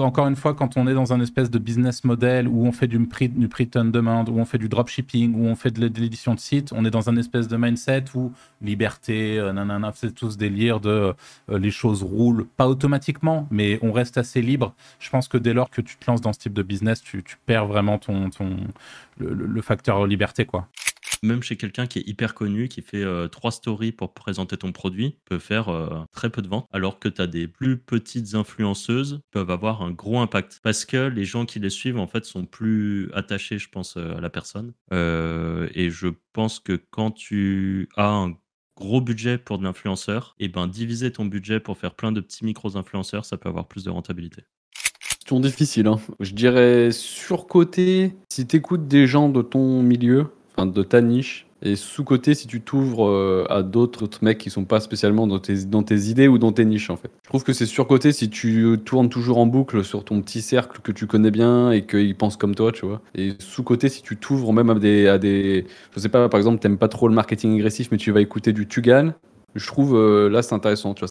Encore une fois, quand on est dans un espèce de business model où on fait du prix, du prix on demand, où on fait du dropshipping, où on fait de l'édition de site, on est dans un espèce de mindset où liberté, euh, nanana, c'est tous délire de euh, les choses roulent, pas automatiquement, mais on reste assez libre. Je pense que dès lors que tu te lances dans ce type de business, tu, perds vraiment ton le, le facteur liberté, quoi même chez quelqu'un qui est hyper connu, qui fait euh, trois stories pour présenter ton produit, peut faire euh, très peu de ventes, alors que tu as des plus petites influenceuses peuvent avoir un gros impact. Parce que les gens qui les suivent, en fait, sont plus attachés, je pense, euh, à la personne. et je pense que quand tu as un gros budget pour de l'influenceur, et eh ben diviser ton budget pour faire plein de petits micros influenceurs, ça peut avoir plus de rentabilité. Question difficile, hein. Je dirais surcoté, si tu écoutes des gens de ton milieu, de ta niche et sous-côté si tu t'ouvres euh, à d'autres mecs qui sont pas spécialement dans tes, dans tes idées ou dans tes niches en fait. Je trouve que c'est surcoté si tu tournes toujours en boucle sur ton petit cercle que tu connais bien et qu'ils pensent comme toi, tu vois. Et sous-côté si tu t'ouvres même à des, à des... Je sais pas, par exemple, t'aimes pas trop le marketing agressif mais tu vas écouter du Tugan, je trouve euh, là c'est intéressant, tu vois.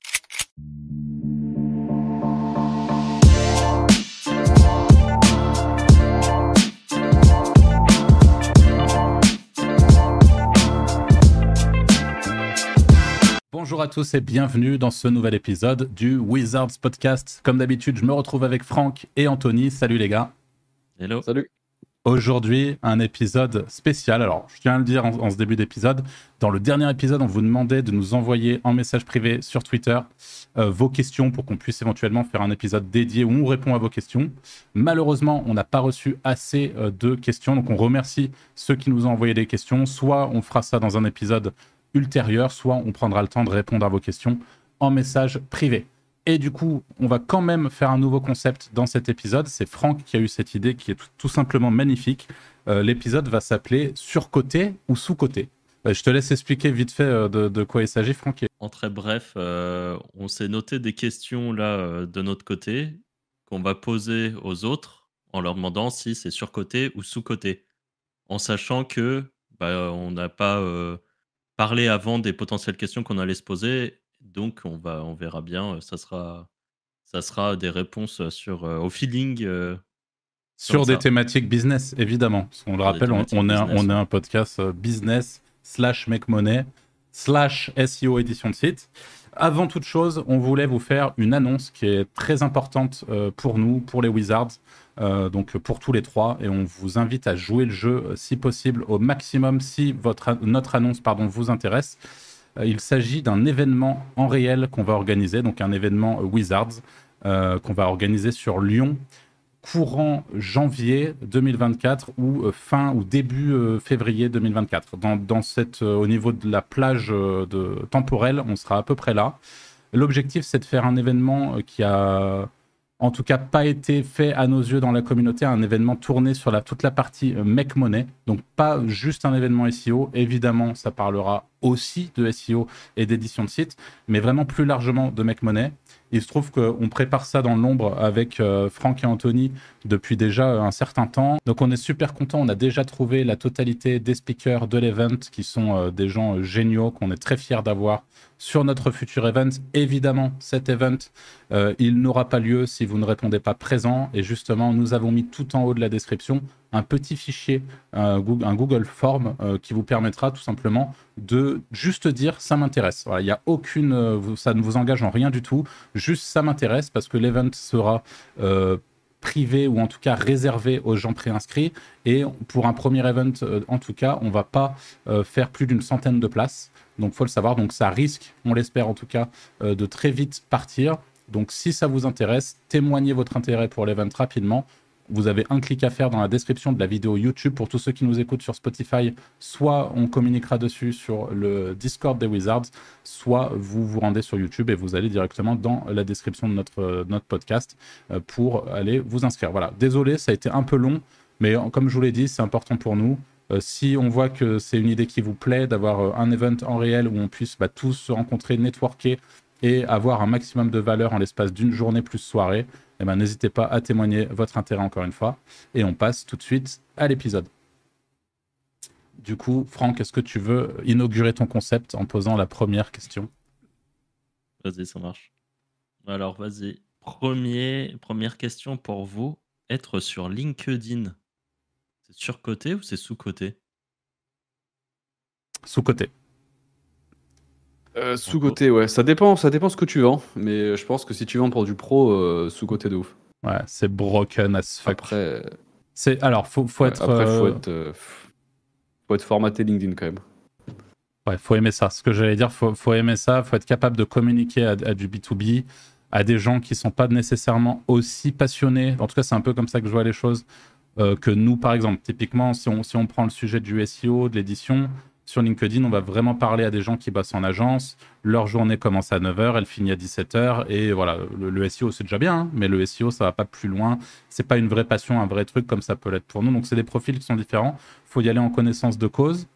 Bonjour à tous et bienvenue dans ce nouvel épisode du Wizards Podcast. Comme d'habitude, je me retrouve avec Franck et Anthony. Salut les gars. Hello. Salut. Aujourd'hui, un épisode spécial. Alors, je tiens à le dire en, ce début d'épisode. Dans le dernier épisode, on vous demandait de nous envoyer en message privé sur Twitter euh, vos questions pour qu'on puisse éventuellement faire un épisode dédié où on répond à vos questions. Malheureusement, on n'a pas reçu assez euh, de questions, donc on remercie ceux qui nous ont envoyé des questions. Soit on fera ça dans un épisode ultérieure, soit on prendra le temps de répondre à vos questions en message privé. Et du coup, on va quand même faire un nouveau concept dans cet épisode. C'est Franck qui a eu cette idée qui est tout, simplement magnifique. Euh, l'épisode va s'appeler Surcoté ou Sous-côté. Euh, je te laisse expliquer vite fait euh, de, quoi il s'agit, Franck. En très bref, on s'est noté des questions là de notre côté qu'on va poser aux autres en leur demandant si c'est surcoté ou sous-côté. En sachant que bah, on n'a pas parler avant des potentielles questions qu'on allait se poser. Donc, on, va, on verra bien. Ça sera, ça sera des réponses sur, au feeling. sur des thématiques business, évidemment. On le rappelle, on, on, est, on est un podcast business slash make money slash SEO édition de site. Avant toute chose, on voulait vous faire une annonce qui est très importante pour nous, pour les Wizards. Euh, donc pour tous les trois, et on vous invite à jouer le jeu euh, si possible au maximum si votre, notre annonce pardon, vous intéresse. Euh, il s'agit d'un événement en réel qu'on va organiser, donc un événement Wizards qu'on va organiser sur Lyon courant janvier 2024 ou fin ou début février 2024. Dans, dans cette, au niveau de la plage de, temporelle, on sera à peu près là. L'objectif, c'est de faire un événement qui a en tout cas pas été fait à nos yeux dans la communauté, un événement tourné sur la, toute la partie euh, Make Money. Donc pas juste un événement SEO, évidemment ça parlera aussi de SEO et d'édition de site, mais vraiment plus largement de Make Money. Il se trouve qu'on prépare ça dans l'ombre avec euh, Franck et Anthony depuis déjà un certain temps. Donc on est super content. On a déjà trouvé la totalité des speakers de l'event qui sont euh, des gens euh, géniaux qu'on est très fiers d'avoir sur notre futur event. Évidemment, cet event, il n'aura pas lieu si vous ne répondez pas présent. Et justement, nous avons mis tout en haut de la description un petit fichier, un Google Form qui vous permettra tout simplement de juste dire ça m'intéresse. il y a aucune, euh, ça ne vous engage en rien du tout. Juste ça m'intéresse parce que l'event sera euh, privé ou en tout cas réservé aux gens préinscrits. Et pour un premier event, euh, en tout cas, on va pas faire plus d'une centaine de places. Donc faut le savoir. Donc ça risque, on l'espère en tout cas, de très vite partir. Donc si ça vous intéresse, témoignez votre intérêt pour l'event rapidement vous avez un clic à faire dans la description de la vidéo YouTube pour tous ceux qui nous écoutent sur Spotify. Soit on communiquera dessus sur le Discord des Wizards, soit vous vous rendez sur YouTube et vous allez directement dans la description de notre, notre podcast euh, pour aller vous inscrire. Voilà, désolé, ça a été un peu long, mais comme je vous l'ai dit, c'est important pour nous. Euh, si on voit que c'est une idée qui vous plaît, d'avoir euh, un event en réel où on puisse bah, tous se rencontrer, networker et avoir un maximum de valeur en l'espace d'une journée plus soirée, eh ben, n'hésitez pas à témoigner votre intérêt encore une fois. Et on passe tout de suite à l'épisode. Du coup, Franck, est-ce que tu veux inaugurer ton concept en posant la première question? Vas-y, ça marche. Alors, vas-y. Premier, première question pour vous. Être sur LinkedIn, c'est surcoté ou c'est sous-coté? Sous-coté. Euh, sous-côté, ouais. Ça dépend, ça dépend ce que tu vends. Mais je pense que si tu vends pour du pro, euh, sous-côté de ouf. Ouais, c'est broken as fuck. Après, C'est alors faut, faut être après faut, euh, être, euh, faut être formaté LinkedIn quand même. ouais, faut aimer ça. Ce que j'allais dire, faut faut aimer ça, faut être capable de communiquer à, à du B2B, à des gens qui sont pas nécessairement aussi passionnés. En tout cas, c'est un peu comme ça que je vois les choses euh, que nous par exemple. Typiquement, si on si on prend le sujet du SEO, de l'édition, sur LinkedIn, on va vraiment parler à des gens qui bossent en agence. Leur journée commence à 9h, elle finit à 17h. Et voilà, le, SEO, c'est déjà bien, hein, mais le SEO, ça va pas plus loin. C'est pas une vraie passion, un vrai truc comme ça peut l'être pour nous. Donc, c'est des profils qui sont différents. faut y aller en connaissance de cause.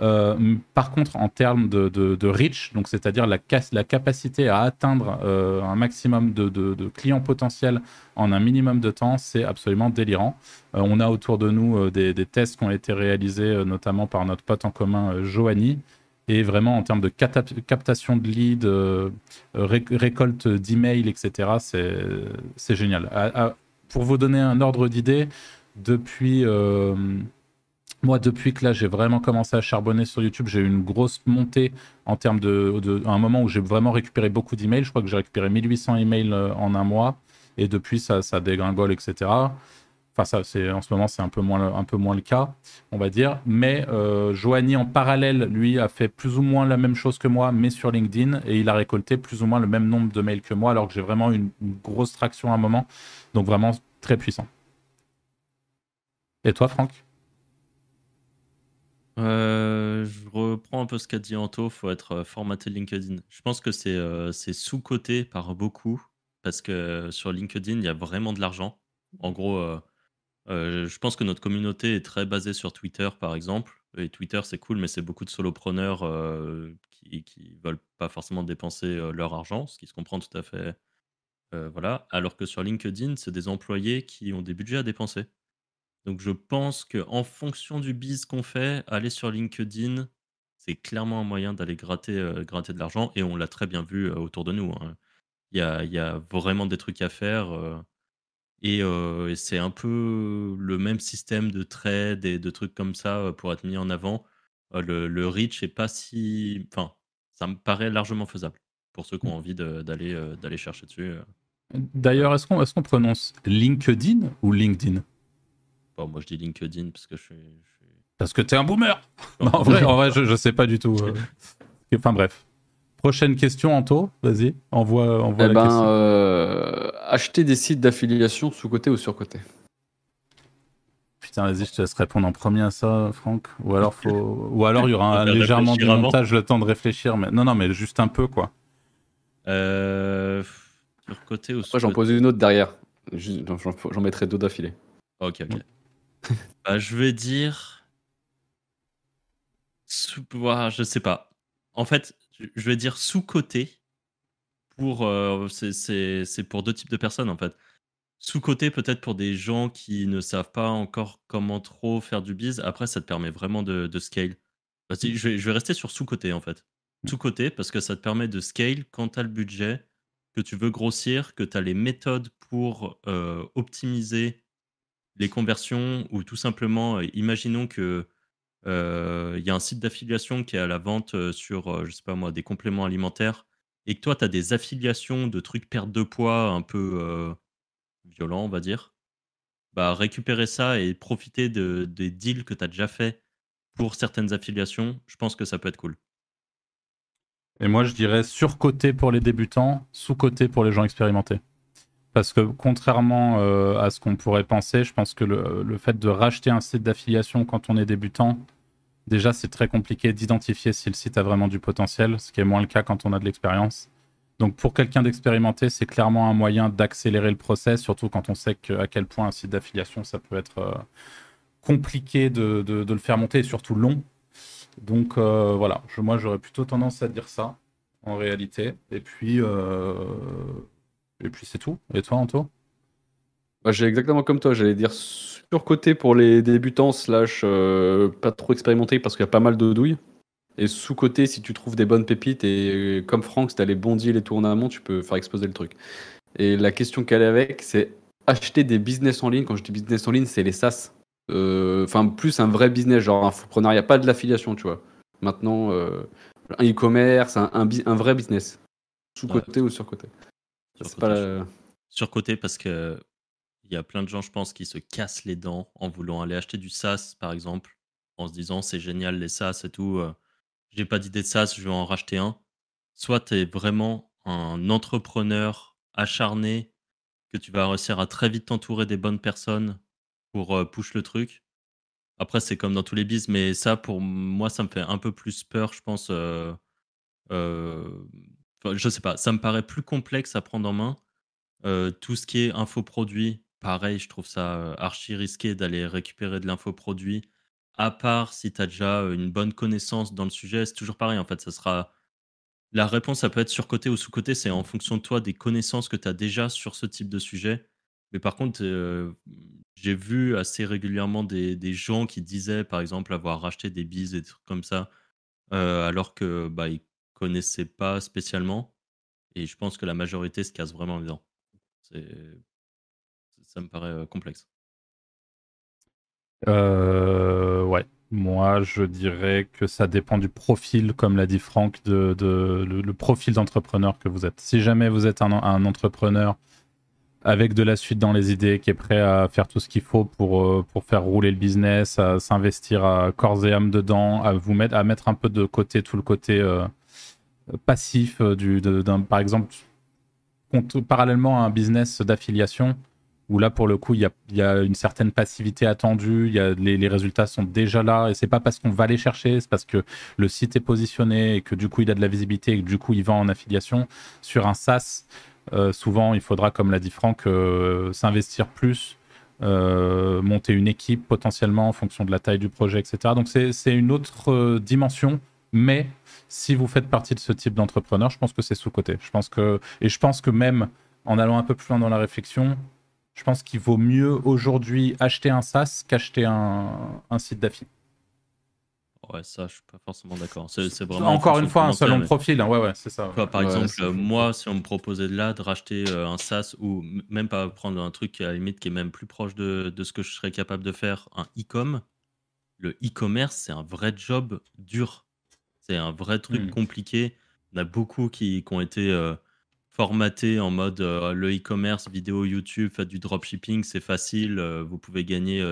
Euh, par contre, en termes de, de- de reach, c'est-à-dire la, capacité à atteindre euh, un maximum de, clients potentiels en un minimum de temps, c'est absolument délirant. Euh, on a autour de nous des, tests qui ont été réalisés, notamment par notre pote en commun, Joanie. Et vraiment, en termes de captation de leads, ré- récolte d'emails, etc., c'est génial. Pour vous donner un ordre d'idée, depuis, moi, depuis que là, j'ai vraiment commencé à charbonner sur YouTube, j'ai eu une grosse montée en termes de, à un moment où j'ai vraiment récupéré beaucoup d'emails. Je crois que j'ai récupéré 1800 emails euh, en un mois. Et depuis, ça, ça dégringole, etc. Enfin, ça, c'est en ce moment, c'est un peu moins, le- un peu moins le cas, on va dire. Mais euh, Joanie, en parallèle, lui, a fait plus ou moins la même chose que moi, mais sur LinkedIn, et il a récolté plus ou moins le même nombre de mails que moi, alors que j'ai vraiment une, une grosse traction à un moment. Donc vraiment très puissant. Et toi, Franck? Euh, je reprends un peu ce qu'a dit Anto, faut être euh, formaté LinkedIn. Je pense que c'est euh, c'est sous-coté par beaucoup parce que sur LinkedIn, il y a vraiment de l'argent. En gros, je pense que notre communauté est très basée sur Twitter, par exemple. Et Twitter, c'est cool, mais c'est beaucoup de solopreneurs qui, qui veulent pas forcément dépenser leur argent, ce qui se comprend tout à fait. Voilà. Alors que sur LinkedIn, c'est des employés qui ont des budgets à dépenser. Donc je pense qu'en fonction du biz qu'on fait, aller sur LinkedIn, c'est clairement un moyen d'aller gratter, euh, gratter de l'argent et on l'a très bien vu euh, autour de nous. hein. Il y, a, il y a vraiment des trucs à faire euh, et, euh, et c'est un peu le même système de trade et de trucs comme ça euh, pour être mis en avant. Euh, le, le reach est pas si... Enfin, ça me paraît largement faisable pour ceux qui ont envie de- d'aller euh, d'aller chercher dessus. D'ailleurs, est-ce qu'on est qu'on prononce LinkedIn ou LinkedIn? Bon, moi je dis LinkedIn parce que je suis... je suis- Parce que t'es un boomer Non, en vrai, en vrai je, je sais pas du tout. euh. Enfin bref. Prochaine question, Anto, vas-y, envoie, envoie Eh la ben, question. euh, acheter des sites d'affiliation sous-côté ou sur-côté Putain, vas-y, je te laisse répondre en premier à ça, Franck. Ou alors, faut... Ou alors il y aura un- légèrement du montage, le temps de réfléchir. Mais... Non, non, mais juste un peu, quoi. Euh, sur côté ou Après, j'en sous-côté pose une autre derrière. J'en j'en mettrai deux d'affilée. Ok, ok. Bah, je vais dire. Sous... je sais pas. En fait, je vais dire sous-côté. Pour, euh, c'est- pour deux types de personnes, en fait. Sous-côté, peut-être pour des gens qui ne savent pas encore comment trop faire du biz. Après, ça te permet vraiment de, de scale. Bah, je, vais, je vais rester sur sous-côté, en fait. Sous-côté, parce que ça te permet de scale quand tu as le budget, que tu veux grossir, que tu as les méthodes pour euh, optimiser les conversions ou tout simplement, euh, imaginons que euh, y a un site d'affiliation qui est à la vente euh, sur, je sais pas moi, des compléments alimentaires et que toi, tu as des affiliations de trucs perte de poids un peu violents, on va dire. Bah, récupérer ça et profiter de, des deals que tu as déjà fait pour certaines affiliations, je pense que ça peut être cool. Et moi, je dirais surcoté pour les débutants, sous-coté pour les gens expérimentés. Parce que contrairement euh, à ce qu'on pourrait penser, je pense que le, fait de racheter un site d'affiliation quand on est débutant, déjà, c'est très compliqué d'identifier si le site a vraiment du potentiel, ce qui est moins le cas quand on a de l'expérience. Donc pour quelqu'un d'expérimenté, c'est clairement un moyen d'accélérer le process, surtout quand on sait à quel point un site d'affiliation, ça peut être euh, compliqué de, le faire monter et surtout long. Donc euh, voilà, moi j'aurais plutôt tendance à dire ça en réalité. Et puis, et puis c'est tout. Et toi, Anto? Bah, j'ai exactement comme toi, j'allais dire surcoté pour les débutants slash euh, pas trop expérimentés parce qu'il y a pas mal de douilles. Et sous-côté si tu trouves des bonnes pépites et comme Franck, si t'as les bons deals et tout en amont, tu peux faire exploser le truc. Et la question qu'elle est avec, c'est acheter des business en ligne. Quand je dis business en ligne, c'est les SaaS. Euh, enfin, plus un vrai business, genre un a pas de l'affiliation, tu vois. Maintenant, euh, un e-commerce, un, un, vrai business. Sous-côté ou sur-côté. Sur-côté parce que il y a plein de gens, je pense, qui se cassent les dents en voulant aller acheter du SaaS, par exemple, en se disant c'est génial les SaaS et tout. Euh, j'ai pas d'idée de SaaS, je vais en racheter un. Soit tu es vraiment un entrepreneur acharné, que tu vas réussir à très vite t'entourer des bonnes personnes pour euh, push le truc. Après, c'est comme dans tous les bis, mais ça, pour moi, ça me fait un peu plus peur, je pense. Euh, je sais pas, ça me paraît plus complexe à prendre en main. tout ce qui est infoproduit, pareil, je trouve ça archi risqué d'aller récupérer de l'infoproduit. À part si tu as déjà une bonne connaissance dans le sujet, c'est toujours pareil. En fait, ça sera. La réponse, ça peut être sur-côté ou sous-côté, c'est en fonction de toi, des connaissances que tu as déjà sur ce type de sujet. Mais par contre, j'ai vu assez régulièrement des, des, gens qui disaient, par exemple, avoir racheté des bises et des trucs comme ça, alors que bah, connaissaient pas spécialement. Et je pense que la majorité se casse vraiment dedans. Ça me paraît complexe. ouais. Moi, je dirais que ça dépend du profil, comme l'a dit Franck, de, le, profil d'entrepreneur que vous êtes. Si jamais vous êtes un, entrepreneur avec de la suite dans les idées, qui est prêt à faire tout ce qu'il faut pour, pour faire rouler le business, à s'investir à corps et âme dedans, à vous mettre, à mettre un peu de côté tout le côté passif du, d'un, par exemple, parallèlement à un business d'affiliation, où là, pour le coup, il y a, une certaine passivité attendue, y a, les, résultats sont déjà là, et c'est pas parce qu'on va les chercher, c'est parce que le site est positionné et que du coup, il a de la visibilité et que du coup, il vend en affiliation. Sur un SaaS, euh, souvent, il faudra, comme l'a dit Franck, euh, s'investir plus, euh, monter une équipe potentiellement en fonction de la taille du projet, etc. Donc, c'est une autre dimension, mais si vous faites partie de ce type d'entrepreneur, je pense que c'est sous-côté. Je pense que, et je pense que même en allant un peu plus loin dans la réflexion, je pense qu'il vaut mieux aujourd'hui acheter un SaaS qu'acheter un, site d'affiliation. Ouais, ça, je suis pas forcément d'accord. C'est vraiment Encore une fois, un selon le profil. Hein. Ouais, ouais, c'est ça. par exemple, moi, si on me proposait de là de racheter euh, un SaaS ou même pas prendre un truc à la limite qui est même plus proche de, de ce que je serais capable de faire, un e-com, le e-commerce, c'est un vrai job dur. C'est un vrai truc hmm. compliqué. On a beaucoup qui, qui ont été euh, formaté en mode euh, le e-commerce, vidéo YouTube, faites du dropshipping, c'est facile, euh, vous pouvez gagner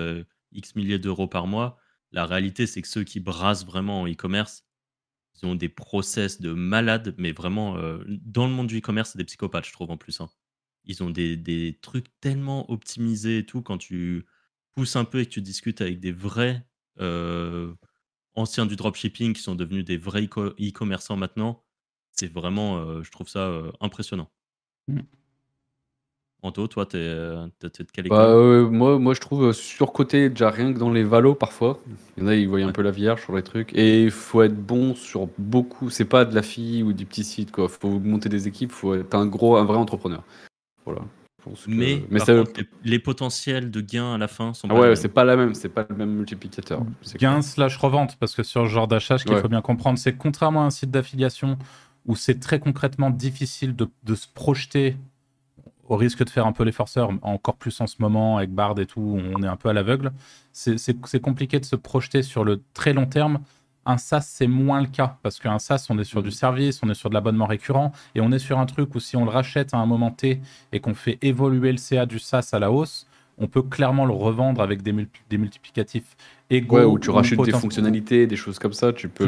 X milliers d'euros par mois. La réalité, c'est que ceux qui brassent vraiment en e-commerce, ils ont des process de malades, mais vraiment, dans le monde du e-commerce, c'est des psychopathes, je trouve, en plus. Hein. Ils ont des, des, trucs tellement optimisés et tout, quand tu pousses un peu et que tu discutes avec des vrais anciens du dropshipping qui sont devenus des vrais e-commerçants maintenant, c'est vraiment, euh, je trouve ça euh, impressionnant. Mmh. Anto, toi, tu es, euh, de quelle bah, moi, moi, je trouve surcoté déjà rien que dans les valos parfois. Il y en a, ils voient un peu la vierge sur les trucs. Et il faut être bon sur beaucoup. C'est pas de la fille ou du petit site, quoi. Faut monter des équipes, faut être un gros, un vrai entrepreneur. Voilà. Mais, les potentiels de gains à la fin sont ah pas ouais, c'est pas la même, c'est pas le même multiplicateur. Gain slash revente, parce que sur ce genre d'achat, ce qu'il faut bien comprendre, c'est contrairement à un site d'affiliation où c'est très concrètement difficile de, se projeter au risque de faire un peu les forceurs, encore plus en ce moment avec Bard et tout, on est un peu à l'aveugle. C'est compliqué de se projeter sur le très long terme. Un SaaS, c'est moins le cas, parce qu'un SaaS, on est sur du mm. service, on est sur de l'abonnement récurrent, et on est sur un truc où si on le rachète à un moment T et qu'on fait évoluer le CA du SaaS à la hausse, on peut clairement le revendre avec des, des multiplicatifs égaux. Ouais, où tu rachètes des fonctionnalités, des choses comme ça, tu peux.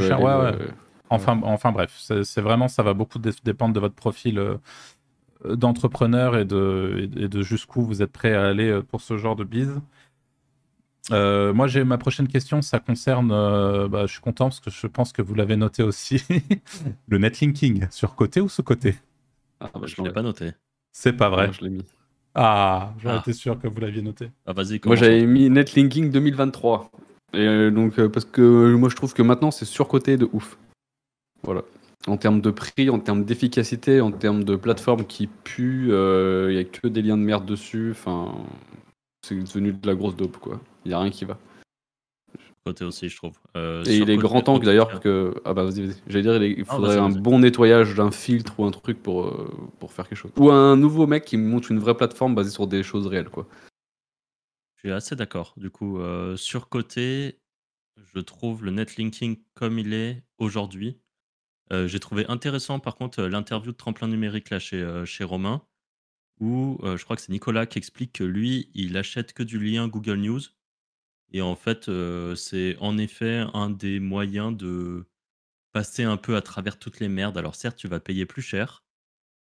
Enfin, enfin bref, c'est vraiment, ça va beaucoup dépendre de votre profil euh, d'entrepreneur et de, de jusqu'où vous êtes prêt à aller euh, pour ce genre de bise. Euh, moi, j'ai ma prochaine question, ça concerne, bah, je suis content parce que je pense que vous l'avez noté aussi, le netlinking, sur côté ou sous côté? Ah, bah, Je ne l'ai pas noté. C'est pas vrai. je l'ai mis. Ah, j'aurais ah. été sûr que vous l'aviez noté. Ah, vas-y. Moi, j'avais mis netlinking 2023. Et donc, parce que moi, je trouve que maintenant, c'est surcoté de ouf. Voilà. En termes de prix, en termes d'efficacité, en termes de plateforme qui pue, il euh, n'y a que des liens de merde dessus. Enfin, c'est devenu de la grosse dope, quoi. Il n'y a rien qui va. côté aussi, je trouve. Euh, et il est grand temps d'ailleurs que. Ah bah vas-y, vas-y. J'allais dire, il faudrait un bon nettoyage d'un filtre ou un truc pour, euh, pour faire quelque chose. Ou un nouveau mec qui monte une vraie plateforme basée sur des choses réelles, quoi. Je suis assez d'accord. Du coup, euh, sur côté, je trouve le netlinking comme il est aujourd'hui. J'ai trouvé intéressant, par contre, l'interview de tremplin numérique là chez, chez Romain, où je crois que c'est Nicolas qui explique que lui, il achète que du lien Google News et en fait, c'est en effet un des moyens de passer un peu à travers toutes les merdes. Alors certes, tu vas payer plus cher,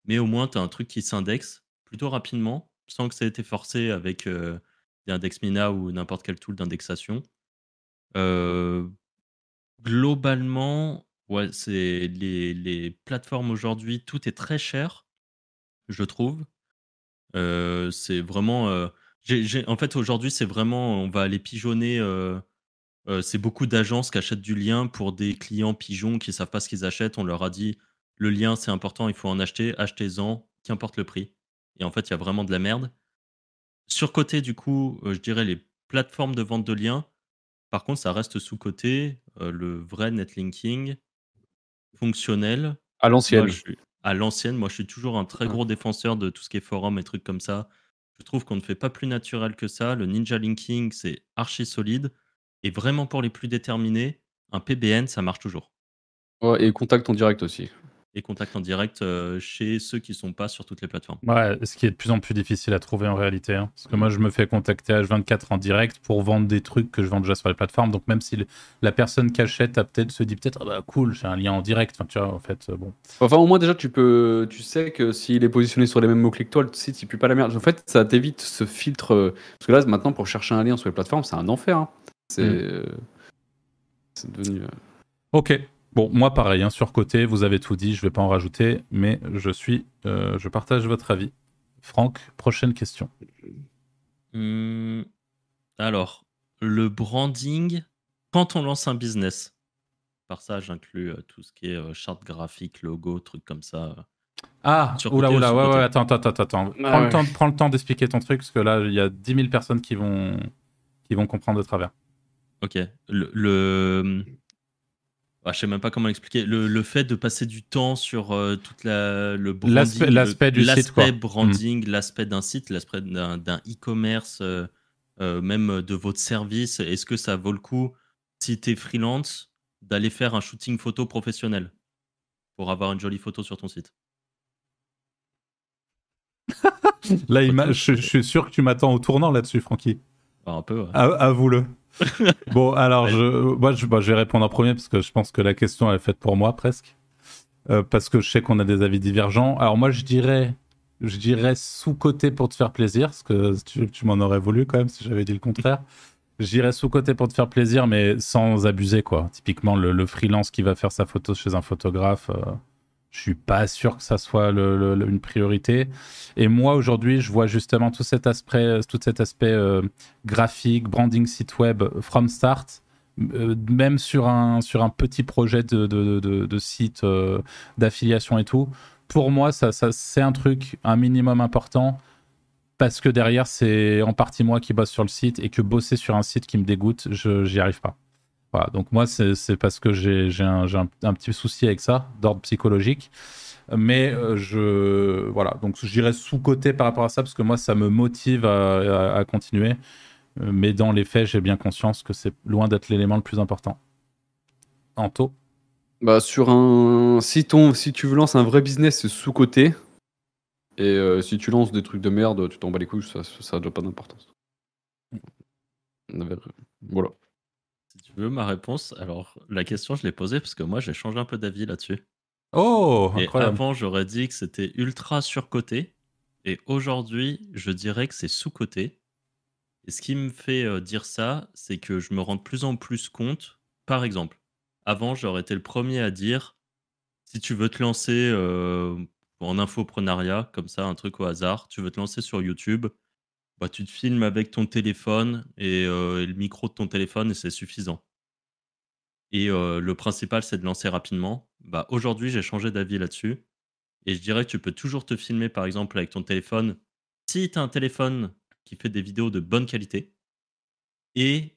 mais au moins tu as un truc qui s'indexe plutôt rapidement, sans que ça ait été forcé avec, des index Mina ou n'importe quel tool d'indexation. globalement, ouais, c'est les les plateformes aujourd'hui, tout est très cher, je trouve. C'est vraiment, en fait, aujourd'hui, c'est vraiment, on va aller pigeonner. Euh, euh, c'est beaucoup d'agences qui achètent du lien pour des clients pigeons qui savent pas ce qu'ils achètent. On leur a dit le lien, c'est important, il faut en acheter, achetez-en, qu'importe le prix. Et en fait, il y a vraiment de la merde. Sur côté, du coup, euh, je dirais les plateformes de vente de liens. Par contre, ça reste sous côté le vrai netlinking fonctionnel. À l'ancienne. À l'ancienne, moi, je suis toujours un très gros défenseur de tout ce qui est forum et trucs comme ça. Je trouve qu'on ne fait pas plus naturel que ça. Le ninja linking, c'est archi solide. Et vraiment pour les plus déterminés, un PBN, ça marche toujours. et contact en direct aussi et contact en direct euh, chez ceux qui ne sont pas sur toutes les plateformes. Ouais, ce qui est de plus en plus difficile à trouver en réalité. Hein. Parce que moi, je me fais contacter H24 en direct pour vendre des trucs que je vends déjà sur les plateformes. Donc, même si la personne qui achète a peut-être se dit peut-être, ah bah cool, j'ai un lien en direct. Enfin, tu vois, en fait, euh, bon. Enfin, au moins, déjà, tu peux, tu sais que s'il est positionné sur les mêmes mots-clics que toi, le site, il pue pas la merde. En fait, ça t'évite ce filtre. Euh, parce que là, maintenant, pour chercher un lien sur les plateformes, c'est un enfer. Hein. C'est. Mm. C'est devenu. Ok, Bon, moi pareil, hein, sur côté, vous avez tout dit, je vais pas en rajouter, mais je suis, euh, je partage votre avis. Franck, prochaine question. Hum, alors, le branding, quand on lance un business, par ça j'inclus euh, tout ce qui est euh, charte graphique, logo, trucs comme ça. Ah, oula, oula, ouais, ouais, attends, attends, attends. Ah prends, le temps, prends le temps d'expliquer ton truc, parce que là, il y a 10 000 personnes qui vont, qui vont comprendre de travers. Ok. le, je je sais même pas comment l'expliquer. Le, fait de passer du temps sur euh, toute la, le branding, l'aspect du site, l'aspect branding, mm. l'aspect d'un site, l'aspect d'un, e-commerce, euh, euh, même de votre service. Est-ce que ça vaut le coup, si tu es freelance, d'aller faire un shooting photo professionnel pour avoir une jolie photo sur ton site? Là, je, suis sûr que tu m'attends au tournant là-dessus, Francky. un peu. Ouais. Avoue-le bon, alors, je, moi, bah, je, vais répondre en premier parce que je pense que la question est faite pour moi presque. Euh, parce que je sais qu'on a des avis divergents. Alors, moi, je dirais, je dirais sous-côté pour te faire plaisir, parce que tu, m'en aurais voulu quand même si j'avais dit le contraire. J'irais sous-côté pour te faire plaisir, mais sans abuser, quoi. Typiquement, le, freelance qui va faire sa photo chez un photographe. Euh, je suis pas sûr que ça soit une priorité. Et moi aujourd'hui, je vois justement tout cet aspect, aspect euh, graphique, branding site web from start, euh, même sur un petit projet de, site euh, d'affiliation et tout. Pour moi, c'est un truc, un minimum important. Parce que derrière, c'est en partie moi qui bosse sur le site et que bosser sur un site qui me dégoûte, je j'y arrive pas donc moi, c'est parce que j'ai un, un, petit souci avec ça, d'ordre psychologique. Mais euh, je voilà, donc j'irai sous côté par rapport à ça parce que moi, ça me motive à, continuer. Mais dans les faits, j'ai bien conscience que c'est loin d'être l'élément le plus important. Anto? Bah, sur un si ton si tu veux lancer un vrai business, c'est sous côté. Et euh, si tu lances des trucs de merde, tu t'en bats les couilles, ça n'a pas d'importance. Voilà tu veux ma réponse Alors, la question, je l'ai posée parce que moi, j'ai changé un peu d'avis là-dessus. Oh, et avant, j'aurais dit que c'était ultra surcoté. Et aujourd'hui, je dirais que c'est sous-coté. Et ce qui me fait euh, dire ça, c'est que je me rends de plus en plus compte. Par exemple, avant, j'aurais été le premier à dire si tu veux te lancer euh, en infoprenariat, comme ça, un truc au hasard, tu veux te lancer sur YouTube, bah, tu te filmes avec ton téléphone euh, et, le micro de ton téléphone et c'est suffisant. Et euh, le principal, c'est de lancer rapidement. Bah, aujourd'hui, j'ai changé d'avis là-dessus. Et je dirais que tu peux toujours te filmer, par exemple, avec ton téléphone. Si tu as un téléphone qui fait des vidéos de bonne qualité, et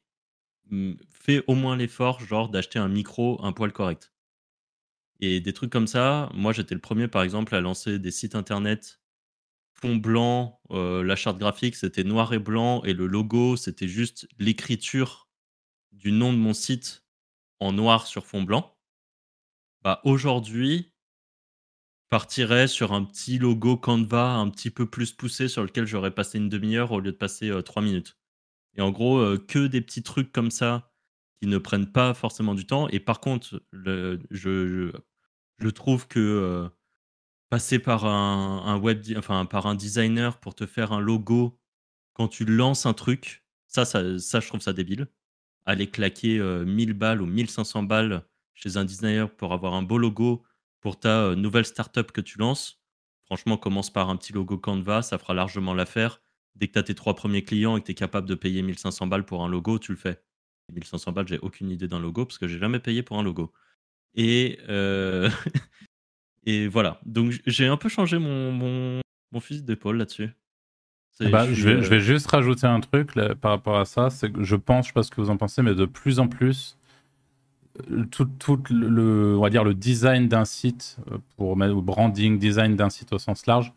mmh, fais au moins l'effort, genre d'acheter un micro, un poil correct. Et des trucs comme ça, moi j'étais le premier par exemple à lancer des sites internet fond blanc, la charte graphique c'était noir et blanc et le logo c'était juste l'écriture du nom de mon site en noir sur fond blanc. Bah aujourd'hui, partirais sur un petit logo Canva un petit peu plus poussé sur lequel j'aurais passé une demi-heure au lieu de passer trois minutes. Et en gros, que des petits trucs comme ça qui ne prennent pas forcément du temps. Et par contre, je, je, trouve que passer par un, web, enfin par un designer pour te faire un logo quand tu lances un truc, ça, ça, je trouve ça débile. Aller claquer 1000 balles ou 1500 balles chez un designer pour avoir un beau logo pour ta nouvelle startup que tu lances. Franchement, commence par un petit logo Canva, ça fera largement l'affaire. Dès que tu as tes trois premiers clients et que tu es capable de payer 1500 balles pour un logo, tu le fais. 1500 balles, j'ai aucune idée d'un logo parce que j'ai jamais payé pour un logo. Et, euh, et voilà. Donc j'ai un peu changé mon, mon, mon fusil d'épaule là-dessus. Bah, je, vais, je, vais, juste rajouter un truc par rapport à ça. C'est que je pense, je sais pas ce que vous en pensez, mais de plus en plus, euh, tout, tout le, on va dire le design d'un site euh, pour le branding, design d'un site au sens large,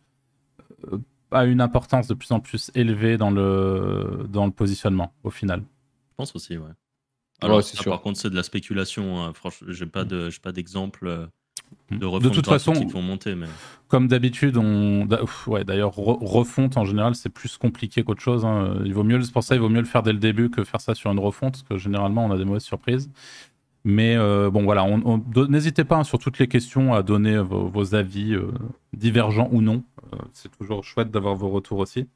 a une importance de plus en plus élevée dans le, dans le positionnement au final. Je pense aussi, ouais. Alors, par contre, c'est de la spéculation. Hein. Franchement, j'ai pas de, pas d'exemple euh, de toute façon, monter. Mais... Comme d'habitude, on, ouais, d'ailleurs, refonte en général, c'est plus compliqué qu'autre chose. Hein. Il vaut mieux, c'est pour ça, il vaut mieux le faire dès le début que faire ça sur une refonte, parce que généralement, on a des mauvaises surprises. Mais euh, bon, voilà, n'hésitez pas hein, sur toutes les questions à donner vos, avis euh, divergents ou non. c'est toujours chouette d'avoir vos retours aussi.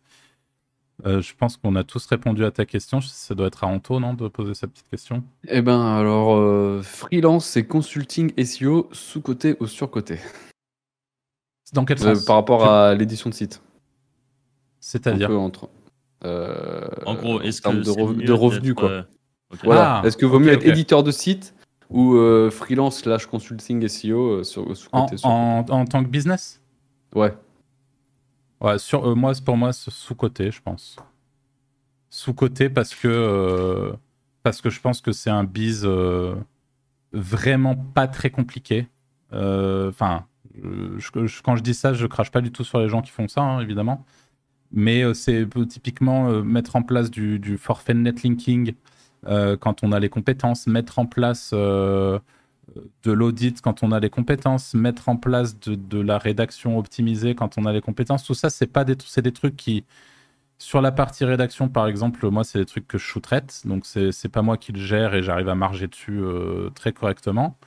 Euh, je pense qu'on a tous répondu à ta question. Ça doit être à Anto, non, de poser cette petite question? Eh ben, alors, euh, freelance et consulting SEO, sous-côté ou sur-côté Dans quel euh, sens? Par rapport à l'édition de site. C'est-à-dire? Entre, En gros, est-ce que. De, de revenus, quoi. Voilà. Ah, est-ce que vaut mieux être éditeur de site ou freelance slash consulting SEO sur, sous-côté en, en tant que business? Ouais. Ouais, sur, euh, moi, pour moi, sous-côté, je pense. Sous-côté parce que, euh, parce que je pense que c'est un bise euh, vraiment pas très compliqué. Enfin, quand je dis ça, je crache pas du tout sur les gens qui font ça, hein, évidemment. Mais c'est typiquement mettre en place du, du forfait netlinking quand on a les compétences, mettre en place de l'audit quand on a les compétences, mettre en place de, la rédaction optimisée quand on a les compétences. Tout ça, c'est pas des, c'est des trucs qui, sur la partie rédaction, par exemple, moi, c'est des trucs que je sous-traite. Donc, c'est pas moi qui le gère et j'arrive à marger dessus euh, très correctement.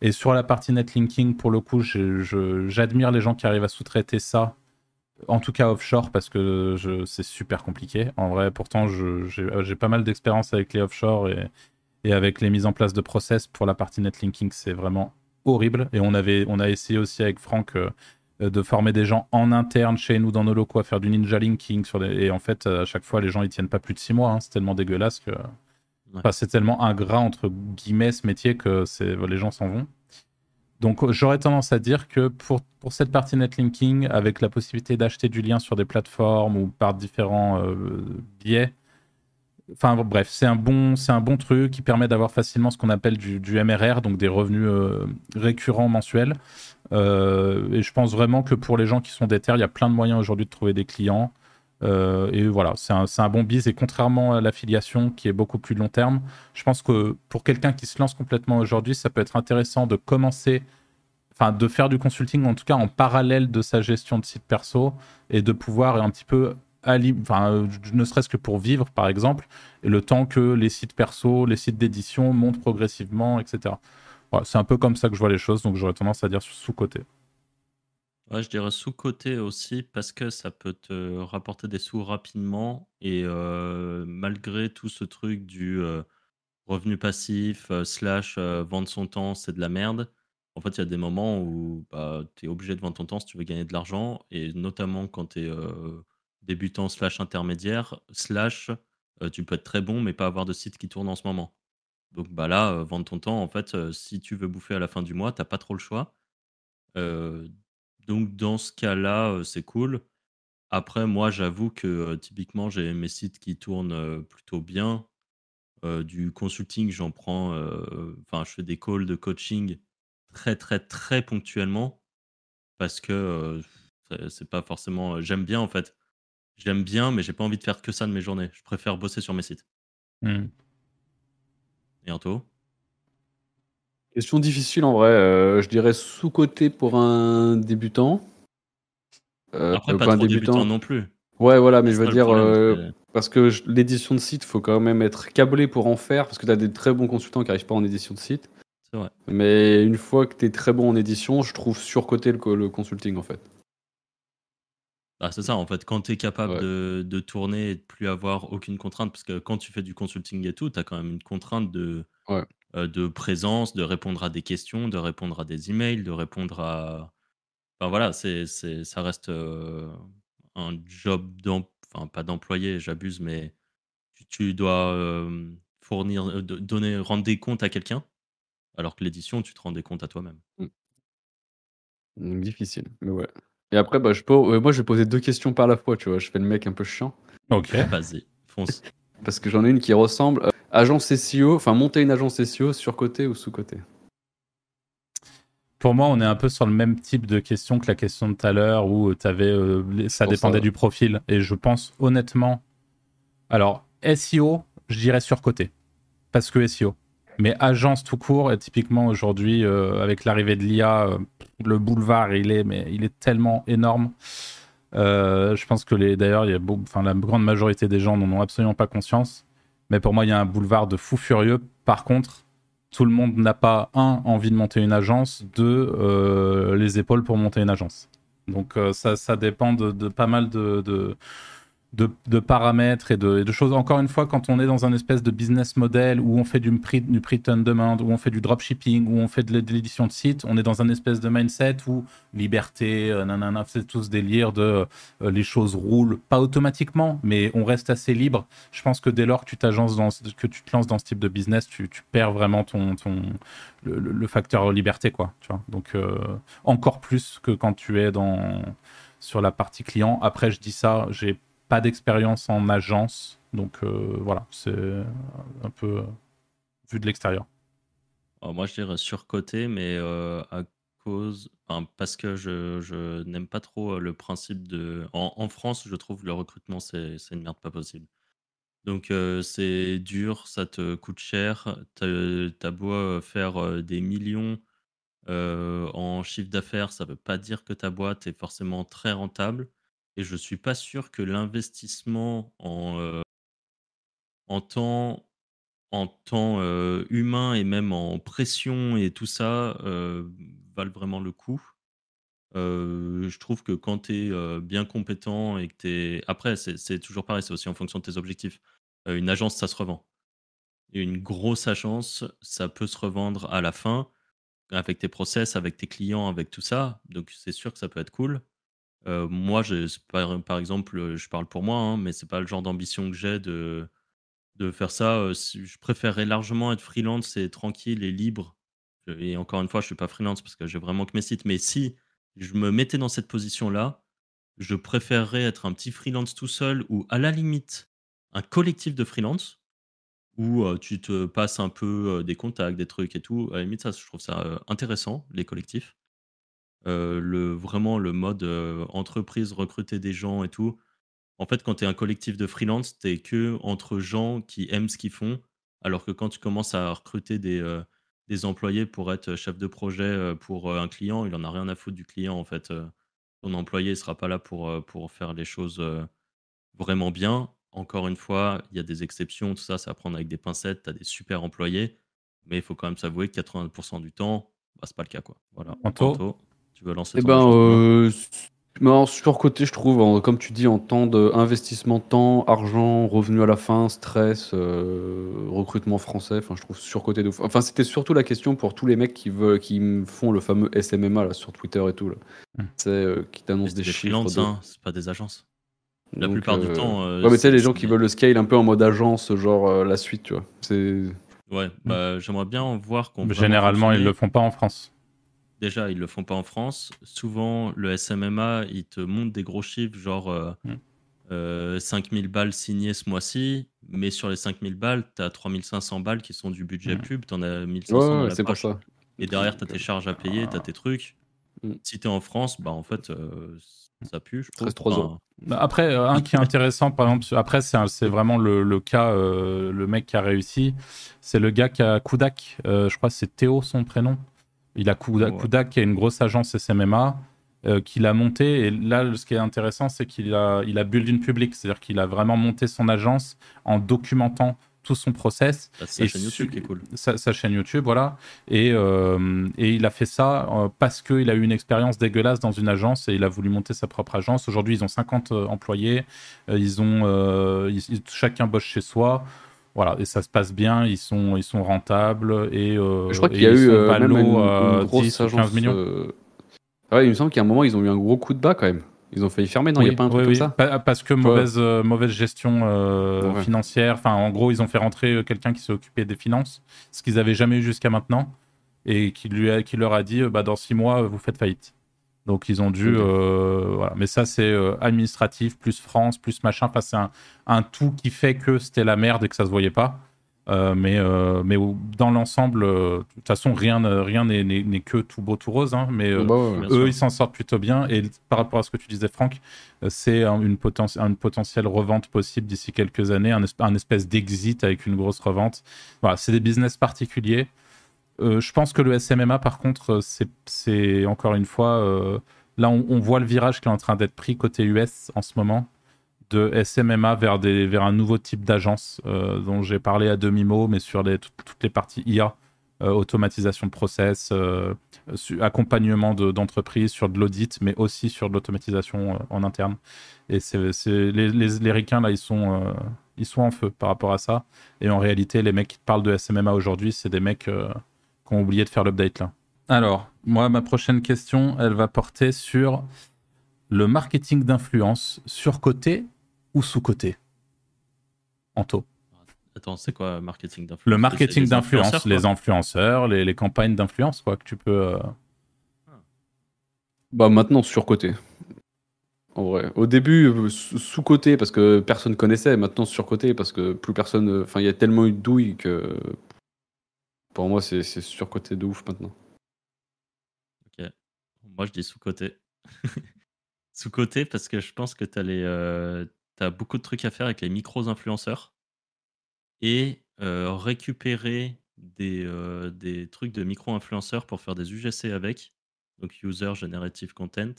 Et sur la partie netlinking, pour le coup, j'admire les gens qui arrivent à sous-traiter ça, en tout cas offshore, parce que c'est super compliqué. En vrai, pourtant, j'ai pas mal d'expérience avec les offshore et, et avec les mises en place de process pour la partie netlinking, c'est vraiment horrible. Et on, avait, on a essayé aussi avec Franck euh, de former des gens en interne chez nous dans nos locaux à faire du ninja linking. Sur Et en fait, à chaque fois, les gens ils tiennent pas plus de six mois. Hein. C'est tellement dégueulasse que. c'est tellement ingrat entre guillemets ce métier que les gens s'en vont. Donc j'aurais tendance à dire que pour, pour cette partie netlinking, avec la possibilité d'acheter du lien sur des plateformes ou par différents euh, biais, Enfin bref, c'est un bon, un bon truc qui permet d'avoir facilement ce qu'on appelle du, MRR, donc des revenus euh, récurrents mensuels. Euh, et je pense vraiment que pour les gens qui sont déter, il y a plein de moyens aujourd'hui de trouver des clients. Euh, et voilà, c'est un, un, bon biz. Et contrairement à l'affiliation qui est beaucoup plus long terme, je pense que pour quelqu'un qui se lance complètement aujourd'hui, ça peut être intéressant de commencer, enfin de faire du consulting en tout cas en parallèle de sa gestion de site perso et de pouvoir un petit peu ne serait-ce que pour vivre, par exemple, et le temps que les sites perso, les sites d'édition montent progressivement, etc. c'est un peu comme ça que je vois les choses, donc j'aurais tendance à dire sous-côté. Je dirais sous-côté aussi parce que ça peut te rapporter des sous rapidement et euh, malgré tout ce truc du euh, revenu passif slash vendre son temps, c'est de la merde. En fait, il y a des moments où bah, tu es obligé de vendre ton temps si tu veux gagner de l'argent et notamment quand tu es débutant slash intermédiaire, slash euh, tu peux être très bon mais pas avoir de site qui tourne en ce moment. Donc bah là, euh, vendre ton temps, en fait, euh, si tu veux bouffer à la fin du mois, t'as pas trop le choix. donc dans ce cas-là, c'est cool. Après, moi, j'avoue que typiquement, j'ai mes sites qui tournent plutôt bien. du consulting, j'en prends, enfin, je fais des calls de coaching très, très, très ponctuellement parce que c'est pas forcément. J'aime bien en fait. J'aime bien, mais j'ai pas envie de faire que ça de mes journées. Je préfère bosser sur mes sites. Mmh. Et Anto? Question difficile en vrai. je dirais sous-côté pour un débutant. Après, pas trop débutant non plus. Ouais, voilà, mais je veux dire, euh, parce que l'édition de site, faut quand même être câblé pour en faire, parce que tu as des très bons consultants qui n'arrivent pas en édition de site. C'est vrai. Mais une fois que tu es très bon en édition, je trouve surcoté le, le consulting en fait. Ah, c'est ça, en fait, quand tu es capable de, tourner et de plus avoir aucune contrainte, parce que quand tu fais du consulting et tout, tu as quand même une contrainte de, euh, de présence, de répondre à des questions, de répondre à des emails, de répondre à. Enfin voilà, c'est, ça reste euh, un job, enfin pas d'employé, j'abuse, mais tu, dois fournir, donner, rendre des comptes à quelqu'un, alors que l'édition, tu te rends des comptes à toi-même. Mmh. difficile, mais ouais. Et après, bah, je peux, moi, je vais poser deux questions par la fois, tu vois. Je fais le mec un peu chiant. Ok. Vas-y, fonce. Parce que j'en ai une qui ressemble. agence SEO, enfin, monter une agence SEO sur côté ou sous côté pour moi, on est un peu sur le même type de question que la question de tout à l'heure où avais, euh, ça dépendait du profil. Et je pense honnêtement. Alors, SEO, je dirais surcoté. Parce que SEO. Mais agence tout court, et typiquement aujourd'hui, euh, avec l'arrivée de l'IA, euh, le boulevard, il est, mais il est tellement énorme. je pense que les, d'ailleurs, il y a la grande majorité des gens n'en ont absolument pas conscience. Mais pour moi, il y a un boulevard de fou furieux. Par contre, tout le monde n'a pas, un, envie de monter une agence, deux, euh, les épaules pour monter une agence. Donc euh, ça, ça dépend de, pas mal de, paramètres et de, choses. Encore une fois, quand on est dans un espèce de business model où on fait du prix, du print on demand, où on fait du dropshipping, où on fait de l'édition de site, on est dans un espèce de mindset où liberté, euh, nanana, c'est tout délire de euh, les choses roulent, pas automatiquement, mais on reste assez libre. Je pense que dès lors que tu t'agences dans, que tu te lances dans ce type de business, tu, perds vraiment ton, ton le, facteur liberté, quoi. Tu vois Donc euh, encore plus que quand tu es dans sur la partie client. Après, je dis ça, j'ai pas d'expérience en agence. Donc euh, voilà, c'est un peu vu de l'extérieur. moi, je dirais surcoté, mais euh, à cause. parce que je, n'aime pas trop euh, le principe de. En, France, je trouve le recrutement, c'est une merde pas possible. Donc, c'est dur, ça te coûte cher. T'as beau faire des millions en chiffre d'affaires, ça veut pas dire que ta boîte est forcément très rentable. Et je suis pas sûr que l'investissement en, en temps, en temps humain et même en pression et tout ça valent vraiment le coup. je trouve que quand tu es bien compétent et que tu es. Après, c'est toujours pareil, c'est aussi en fonction de tes objectifs. une agence, ça se revend. Et une grosse agence, ça peut se revendre à la fin avec tes process, avec tes clients, avec tout ça. Donc, c'est sûr que ça peut être cool. Moi, par, exemple, je parle pour moi, hein, mais c'est pas le genre d'ambition que j'ai de, faire ça. Je préférerais largement être freelance et tranquille et libre. Et encore une fois, je suis pas freelance parce que j'ai vraiment que mes sites. Mais si je me mettais dans cette position-là, je préférerais être un petit freelance tout seul ou à la limite un collectif de freelance où tu te passes un peu des contacts, des trucs et tout. À la limite, ça, je trouve ça intéressant, les collectifs. Euh, le, vraiment le mode euh, entreprise, recruter des gens et tout. En fait, quand tu es un collectif de freelance, tu es que entre gens qui aiment ce qu'ils font. Alors que quand tu commences à recruter des, euh, des employés pour être chef de projet pour un client, il en a rien à foutre du client en fait. ton employé ne sera pas là pour, pour faire les choses vraiment bien. Encore une fois, il y a des exceptions, tout ça, ça va prendre avec des pincettes. Tu as des super employés, mais il faut quand même s'avouer que 80% du temps, bah, c'est pas le cas. Quoi. Voilà. Tu veux lancer Eh ben, euh, surcoté, je trouve, comme tu dis, en temps d'investissement, temps, argent, revenu à la fin, stress, euh, recrutement français. Enfin, je trouve surcoté de Enfin, c'était surtout la question pour tous les mecs qui veulent, qui font le fameux SMMA là, sur Twitter et tout. Là. Hmm. C'est euh, qui t'annoncent des, chiffres. De... Hein, c'est pas des agences. La plupart du temps. ouais, mais tu sais, les gens qui veulent le scale un peu en mode agence, genre la suite, tu vois. C'est. Ouais, bah, j'aimerais bien voir qu'on. Généralement, ils le font pas en France déjà, ils le font pas en France. Souvent, le SMMA, il te montre des gros chiffres, genre 5000 euh, mm. euh, balles signées ce mois-ci, mais sur les 5000 balles, tu as 3500 balles qui sont du budget pub, tu en as 1500 ouais, c'est pour ça. Et derrière, tu as tes charges à payer, tu as tes trucs. Mm. Si tu es en France, bah en fait, euh, ça pue, je trouve. 3 euros. Bah, après, euh, un qui est intéressant, par exemple, après, c'est vraiment le, le cas, euh, le mec qui a réussi. C'est le gars qui a Kudak. je crois que c'est Théo, son prénom. Il a Kudak, qui est une grosse agence SMMA. qu'il a monté. Et là, ce qui est intéressant, c'est qu'il a, il a build une public, c'est-à-dire qu'il a vraiment monté son agence en documentant tout son process. Sa, chaîne YouTube qui est cool. Sa, chaîne YouTube, voilà. Et, euh, et il a fait ça euh, parce qu'il a eu une expérience dégueulasse dans une agence et il a voulu monter sa propre agence. Aujourd'hui, ils ont 50 euh, employés. ils ont, chacun bosse chez soi. Voilà, et ça se passe bien, ils sont, ils sont rentables et je crois qu'il y a eu même une, grosse agence, 15 millions. Ouais, il me semble qu'à un moment ils ont eu un gros coup de bas quand même. Ils ont failli fermer, non? Il n'y a pas un truc comme ça? Parce que mauvaise, euh, mauvaise gestion euh, financière. Enfin, en gros, ils ont fait rentrer euh, quelqu'un qui s'est occupé des finances, ce qu'ils n'avaient jamais eu jusqu'à maintenant, et qui, lui a, qui leur a dit bah, dans six mois, vous faites faillite. Donc, ils ont dû. voilà. Mais ça, c'est administratif, plus France, plus machin. Enfin, c'est un, un, tout qui fait que c'était la merde et que ça se voyait pas. Euh, mais, euh, mais dans l'ensemble, euh, de toute façon, rien rien n'est que tout beau, tout rose. Hein, mais bah eux, ils s'en sortent plutôt bien. Et par rapport à ce que tu disais, Franck, c'est une, une, potentielle revente possible d'ici quelques années, un, un espèce d'exit avec une grosse revente. Voilà, c'est des business particuliers. Je pense que le SMMA, par contre, c'est encore une fois, là, on, voit le virage qui est en train d'être pris côté US en ce moment de SMMA vers, des, vers un nouveau type d'agence euh, dont j'ai parlé à demi-mot, mais sur toutes les parties IA, euh, automatisation de process, euh, accompagnement d'entreprise sur de l'audit, mais aussi sur de l'automatisation en interne. Et les, les, les ricains, là, ils sont, ils sont en feu par rapport à ça. Et en réalité, les mecs qui parlent de SMMA aujourd'hui, c'est des mecs qui ont oublié de faire l'update là. Alors, moi, ma prochaine question, elle va porter sur le marketing d'influence surcoté ou sous-côté Anto Attends, c'est quoi marketing d'influence? Le marketing d'influence, les influenceurs, les, campagnes d'influence, quoi, que tu peux. Euh, bah maintenant surcoté. En vrai. Au début, sous-côté parce que personne connaissait, maintenant surcoté parce que plus personne. Enfin, il y a tellement eu de douille que. Pour moi, c'est surcoté de ouf maintenant. Ok. Moi, je dis sous-côté. sous-côté parce que je pense que tu as as beaucoup de trucs à faire avec les micros-influenceurs et récupérer des, des trucs de micro-influenceurs pour faire des UGC avec, donc User Generative Content.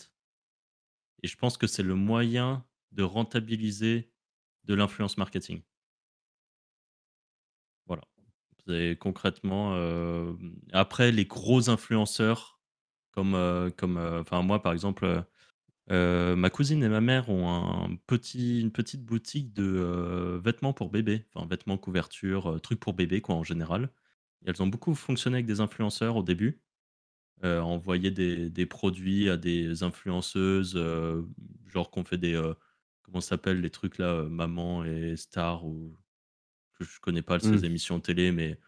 Et je pense que c'est le moyen de rentabiliser de l'influence marketing. Voilà. Et concrètement, après, les gros influenceurs, comme, comme enfin moi par exemple, euh, ma cousine et ma mère ont un petit, une petite boutique de euh, vêtements pour bébé, enfin vêtements, couverture, euh, trucs pour bébé quoi en général. elles ont beaucoup fonctionné avec des influenceurs au début, envoyer des, des produits à des influenceuses, genre qu'on fait des, comment ça s'appelle les trucs là, Maman et Star ou je, je connais pas ces mmh. émissions télé, mais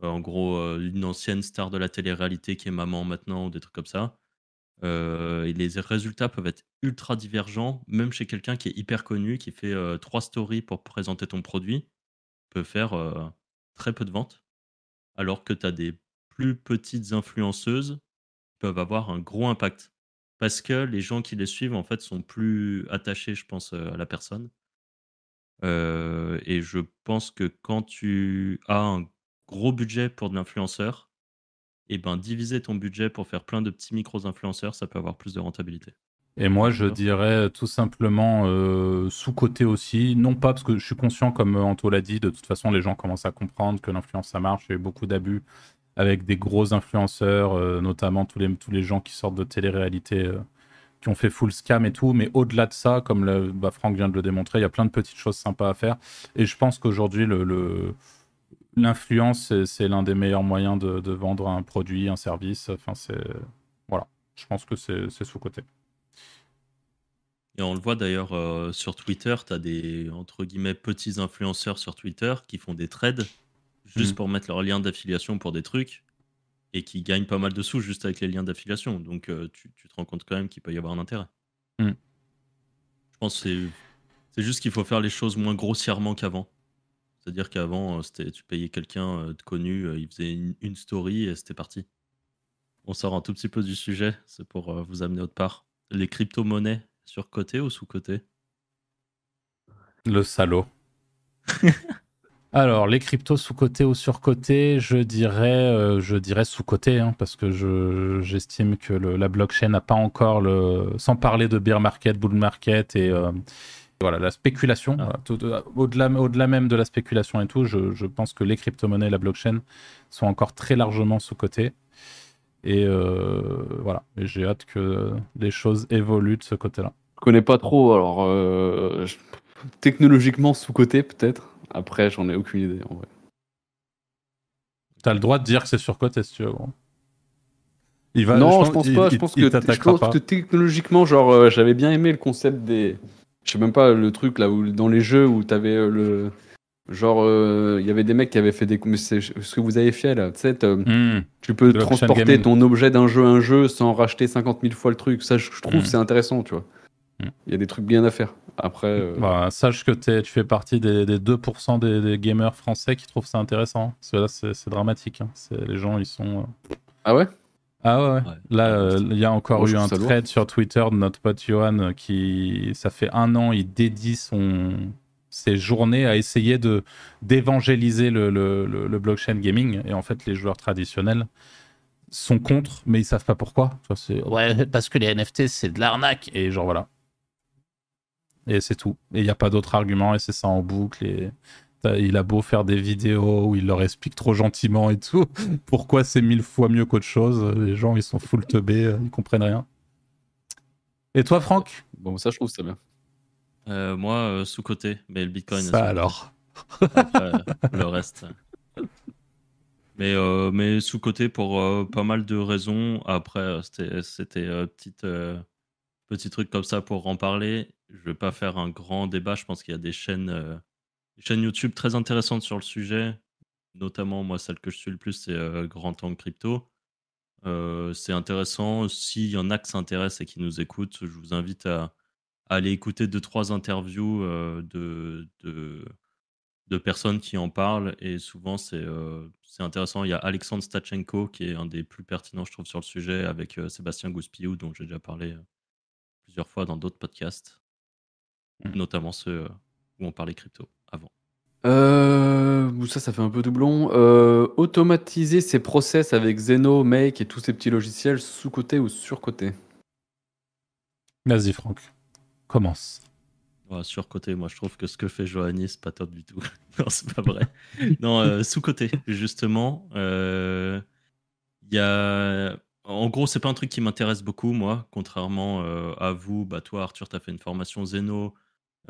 en gros une ancienne star de la télé-réalité qui est maman maintenant ou des trucs comme ça. Euh, et les résultats peuvent être ultra divergents, même chez quelqu'un qui est hyper connu, qui fait euh, trois stories pour présenter ton produit, peut faire euh, très peu de ventes, alors que tu as des plus petites influenceuses qui peuvent avoir un gros impact. Parce que les gens qui les suivent, en fait, sont plus attachés, je pense, à la personne. Et je pense que quand tu as un gros budget pour de l'influenceur, et ben diviser ton budget pour faire plein de petits micros influenceurs, ça peut avoir plus de rentabilité. Et moi, je dirais tout simplement euh, sous-côté aussi. Non pas parce que je suis conscient, comme Anto l'a dit, de toute façon, les gens commencent à comprendre que l'influence, ça marche. Il y a eu beaucoup d'abus avec des gros influenceurs, euh, notamment tous les, tous les gens qui sortent de télé-réalité, euh, qui ont fait full scam et tout. Mais au-delà de ça, comme le, bah, Franck vient de le démontrer, il y a plein de petites choses sympas à faire. Et je pense qu'aujourd'hui, le, le l'influence, c'est l'un des meilleurs moyens de, vendre un produit, un service. Enfin, c'est voilà. Je pense que c'est sous-côté. Et on le voit d'ailleurs euh, sur Twitter, tu as des entre guillemets petits influenceurs sur Twitter qui font des trades juste mm. pour mettre leur lien d'affiliation pour des trucs et qui gagnent pas mal de sous juste avec les liens d'affiliation. Donc euh, tu, te rends compte quand même qu'il peut y avoir un intérêt. Mm. Je pense que c'est juste qu'il faut faire les choses moins grossièrement qu'avant. C'est-à-dire qu'avant, tu payais quelqu'un de connu, il faisait une, story et c'était parti. On sort un tout petit peu du sujet, c'est pour vous amener autre part. Les crypto-monnaies, sur côté ou sous-côté Le salaud. Alors, les cryptos sous-côté ou sur-côté, je dirais, euh, je dirais sous-côté, hein, parce que j'estime que la blockchain n'a pas encore le. Sans parler de bear market, bull market et. Euh, voilà, la spéculation, ah. euh, au-delà au -delà même de la spéculation et tout, je, pense que les crypto-monnaies et la blockchain sont encore très largement sous-côté. Et voilà, j'ai hâte que les choses évoluent de ce côté-là. Je connais pas trop, alors technologiquement sous-côté peut-être. Après, j'en ai aucune idée en vrai. T'as le droit de dire que c'est surcoté si tu veux. Il va, non, je pense, pas. je pense, que, technologiquement, genre, euh, j'avais bien aimé le concept des. Je sais même pas le truc là où dans les jeux où t'avais euh, le. Genre, euh, il y avait des mecs qui avaient fait des. c'est ce que vous avez fait là. Tu sais, hmm. tu peux transporter ton objet d'un jeu à un jeu sans racheter 50 000 fois le truc. Ça, je, trouve, hmm. c'est intéressant, tu vois. Il y a des trucs bien à faire. Après. Euh, bah, sache que tu fais partie des, 2% des, gamers français qui trouvent ça intéressant. Parce que là, c'est dramatique. Hein. Les gens, ils sont. Euh, ah ouais? Ah ouais, là, euh, il y a encore eu un thread sur Twitter de notre pote Johan qui, ça fait un an, il dédie son, ses journées à essayer de d'évangéliser le, le, le, blockchain gaming. Et en fait, les joueurs traditionnels sont contre, mais ils savent pas pourquoi. Ouais, parce que les NFT, c'est de l'arnaque. Et genre voilà, et c'est tout. Et il n'y a pas d'autre argument, et c'est ça en boucle. Et il a beau faire des vidéos où il leur explique trop gentiment et tout, pourquoi c'est mille fois mieux qu'autre chose? Les gens, ils sont full teubés, ils comprennent rien. Et toi, Franck? Bon, ça, je trouve ça bien. Euh, moi, euh, sous-côté, mais le Bitcoin. Ça alors. le reste. Mais, euh, mais sous-côté pour pas mal de raisons. Après, c'était petite petit truc comme ça pour en parler. Je vais pas faire un grand débat. Je pense qu'il y a des chaînes, euh, chaînes YouTube très intéressantes sur le sujet. Notamment, moi, celle que je suis le plus, c'est euh, Grand Tank Crypto. Euh, c'est intéressant. S'il y en a qui s'intéressent et qui nous écoutent, je vous invite à, aller écouter deux, trois interviews de, de, de, personnes qui en parlent. Et souvent, c'est intéressant. Il y a Alexandre Stachenko, qui est un des plus pertinents, je trouve, sur le sujet, avec Sébastien Gouspiou, dont j'ai déjà parlé plusieurs fois dans d'autres podcasts, mmh. notamment ceux où on parlait crypto avant. Euh, ça, ça fait un peu doublon. Euh, automatiser ses process avec Zeno, Make et tous ces petits logiciels sous-côté ou sur-côté Vas-y, Franck. Commence. sur-côté, moi je trouve que ce que fait Johanny, c'est pas top du tout. non, c'est pas vrai. non, euh, sous-côté, justement. Il y a en gros, c'est pas un truc qui m'intéresse beaucoup, moi, contrairement euh, à vous. Bah, toi, Arthur, tu as fait une formation Zeno.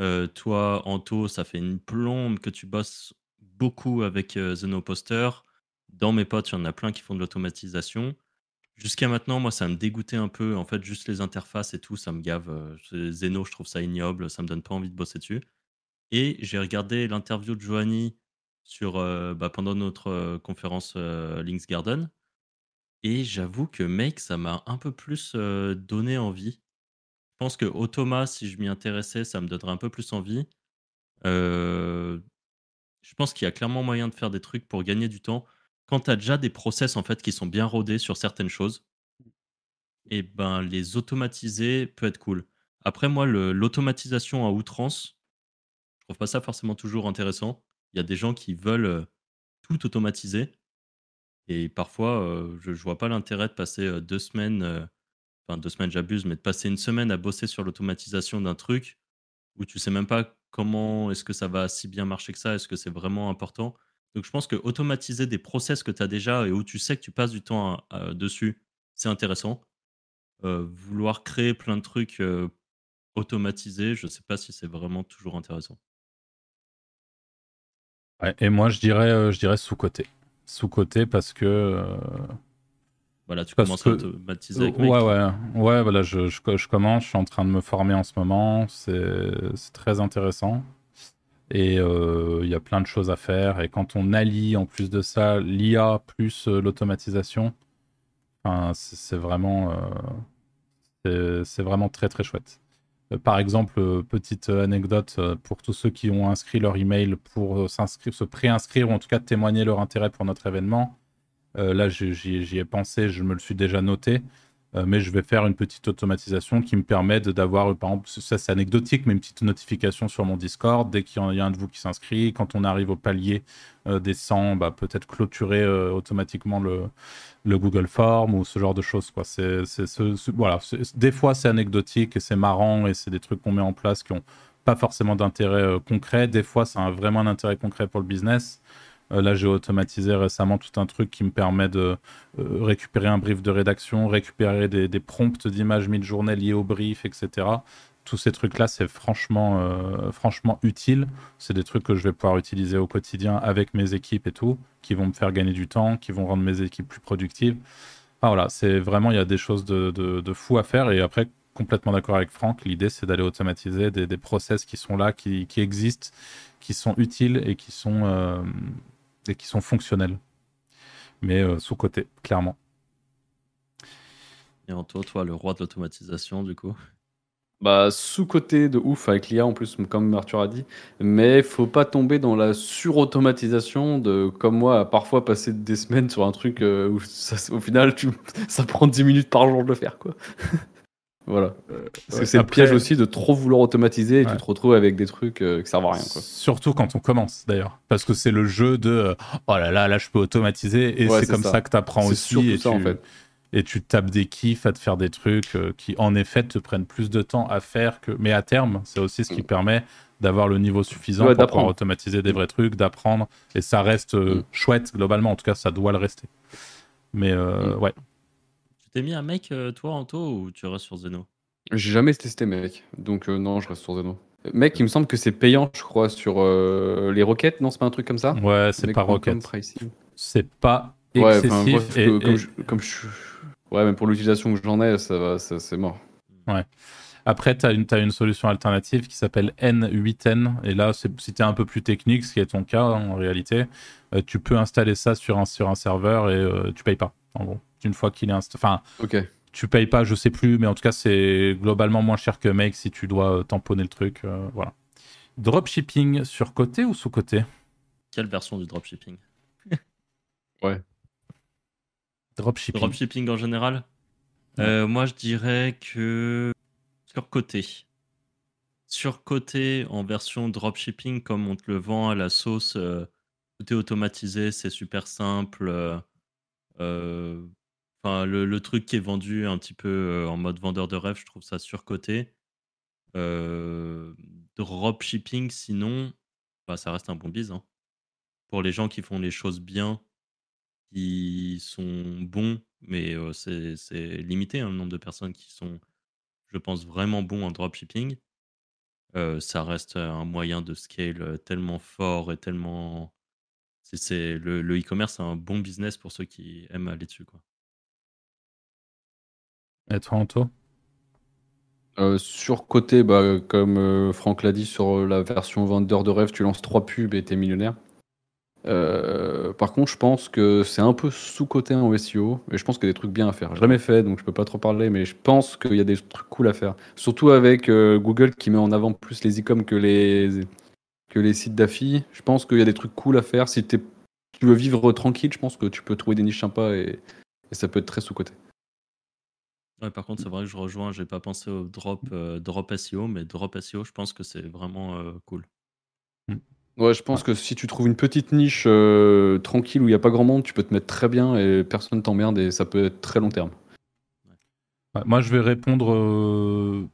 Euh, toi, Anto, ça fait une plombe que tu bosses beaucoup avec euh, Zeno Poster. Dans mes potes, il y en a plein qui font de l'automatisation. Jusqu'à maintenant, moi, ça me dégoûtait un peu. En fait, juste les interfaces et tout, ça me gave. Zeno, je trouve ça ignoble. Ça me donne pas envie de bosser dessus. Et j'ai regardé l'interview de Joanie sur, bah, pendant notre conférence Links Garden. Et j'avoue que Make, ça m'a un peu plus donné envie. Je pense que Automa, si je m'y intéressais, ça me donnerait un peu plus envie. je pense qu'il y a clairement moyen de faire des trucs pour gagner du temps. Quand tu as déjà des process en fait qui sont bien rodés sur certaines choses, et ben les automatiser peut être cool. Après moi, l'automatisation à outrance, je trouve pas ça forcément toujours intéressant. Il y a des gens qui veulent tout automatiser. Et parfois, je ne vois pas l'intérêt de passer deux semaines, enfin deux semaines j'abuse, mais de passer une semaine à bosser sur l'automatisation d'un truc où tu sais même pas comment est-ce que ça va si bien marcher que ça, est-ce que c'est vraiment important. Donc je pense que automatiser des process que tu as déjà et où tu sais que tu passes du temps dessus, c'est intéressant. vouloir créer plein de trucs automatisés, je ne sais pas si c'est vraiment toujours intéressant. et moi je dirais, je dirais sous-côté sous-côté parce que. Euh, voilà, tu commences à automatiser avec Ouais, ouais, ouais, voilà, je, je, commence, je suis en train de me former en ce moment, c'est très intéressant. Et euh, il y a plein de choses à faire. Et quand on allie en plus de ça l'IA plus euh, l'automatisation, c'est vraiment, c'est vraiment très très chouette. par exemple, petite anecdote pour tous ceux qui ont inscrit leur email pour s'inscrire, se préinscrire ou en tout cas témoigner leur intérêt pour notre événement. Là, j'y ai pensé, je me le suis déjà noté. Euh, mais je vais faire une petite automatisation qui me permet d'avoir, par exemple, ça c'est anecdotique, mais une petite notification sur mon Discord dès qu'il y a un de vous qui s'inscrit. Quand on arrive au palier euh, des 100, bah, peut-être clôturer euh, automatiquement le, le, Google Form ou ce genre de choses. Des fois c'est anecdotique et c'est marrant et c'est des trucs qu'on met en place qui n'ont pas forcément d'intérêt concret. Des fois, ça a vraiment un intérêt concret pour le business. Euh, là, j'ai automatisé récemment tout un truc qui me permet de euh, récupérer un brief de rédaction, récupérer des, prompts d'images mid-journée liés au brief, etc. Tous ces trucs-là, c'est franchement, euh, franchement utile. C'est des trucs que je vais pouvoir utiliser au quotidien avec mes équipes et tout, qui vont me faire gagner du temps, qui vont rendre mes équipes plus productives. voilà, c'est vraiment, il y a des choses de, de, fou à faire. Et après, complètement d'accord avec Franck, l'idée, c'est d'aller automatiser des, des, process qui sont là, qui, qui, existent, qui sont utiles et qui sont, et qui sont fonctionnels. Mais euh, sous-côté, clairement. Et Anto, toi, le roi de l'automatisation, du coup? Bah, sous-côté de ouf avec l'IA en plus, comme Arthur a dit. Mais faut pas tomber dans la surautomatisation de, comme moi, à parfois passer des semaines sur un truc euh, où au final, tu, ça prend 10 minutes par jour de le faire, quoi. Voilà. Euh, c'est le piège aussi de trop vouloir automatiser et tu te retrouves avec des trucs euh, qui servent à rien. Quoi. Surtout quand on commence d'ailleurs. Parce que c'est le jeu de euh, oh là là, là je peux automatiser et c'est comme ça. que tu apprends aussi. Et, ça, tu, en fait. et tu tapes des kiffs à te faire des trucs qui en effet te prennent plus de temps à faire que. Mais à terme, c'est aussi ce qui mm. permet d'avoir le niveau suffisant pour pouvoir automatiser des vrais trucs, d'apprendre. Et ça reste mm. chouette globalement. En tout cas, ça doit le rester. Mais mm. ouais, t'es mis un mec, euh, toi, Anto, ou tu restes sur Zeno? J'ai jamais testé mec, donc euh, non, je reste sur Zeno. Mec, il me semble que c'est payant, je crois, sur euh, les roquettes, non C'est pas un truc comme ça? Ouais, c'est pas roquette. C'est pas excessif. Ouais, comme, Je, Ouais, même pour l'utilisation que j'en ai, ça va, ça, c'est mort. Ouais. Après, tu as une, as une solution alternative qui s'appelle N8N. Et là, si tu es un peu plus technique, ce qui est ton cas hein, en réalité, tu peux installer ça sur un, sur un serveur et tu payes pas, en gros une fois qu'il est installé. Enfin, ok. tu payes pas, je sais plus, mais en tout cas, c'est globalement moins cher que Make si tu dois euh, tamponner le truc. Euh, voilà. Dropshipping sur côté ou sous côté? Quelle version du dropshipping? Ouais. Dropshipping. Dropshipping en général? Euh, Moi, je dirais que sur côté. Sur côté, en version dropshipping, comme on te le vend à la sauce, tout est automatisé, c'est super simple. Enfin, le, truc qui est vendu un petit peu euh, en mode vendeur de rêve, je trouve ça surcoté. Dropshipping, sinon, bah, ça reste un bon bise. Hein. Pour les gens qui font les choses bien, qui sont bons, mais c'est limité hein, le nombre de personnes qui sont, je pense, vraiment bons en dropshipping. ça reste un moyen de scale tellement fort et tellement. C'est le e-commerce, c'est un bon business pour ceux qui aiment aller dessus. Quoi. Et toi, Anto euh, sur côté, bah, comme euh, Franck l'a dit, sur euh, la version vendeur de rêve, tu lances trois pubs et t'es millionnaire. par contre, je pense que c'est un peu sous-côté en SEO et je pense qu'il y a des trucs bien à faire. Jamais fait, donc je peux pas trop parler, mais je pense qu'il y a des trucs cool à faire. Surtout avec Google qui met en avant plus les e-com que les, que les sites d'affi. Je pense qu'il y a des trucs cool à faire. Si tu veux vivre tranquille, je pense que tu peux trouver des niches sympas et, et ça peut être très sous-côté par contre, c'est vrai que je rejoins, j'ai pas pensé au drop, euh, drop SEO, mais drop SEO, je pense que c'est vraiment euh, cool. Mmh. Ouais, je pense que si tu trouves une petite niche euh, tranquille où il n'y a pas grand monde, tu peux te mettre très bien et personne t'emmerde et ça peut être très long terme. moi, je vais répondre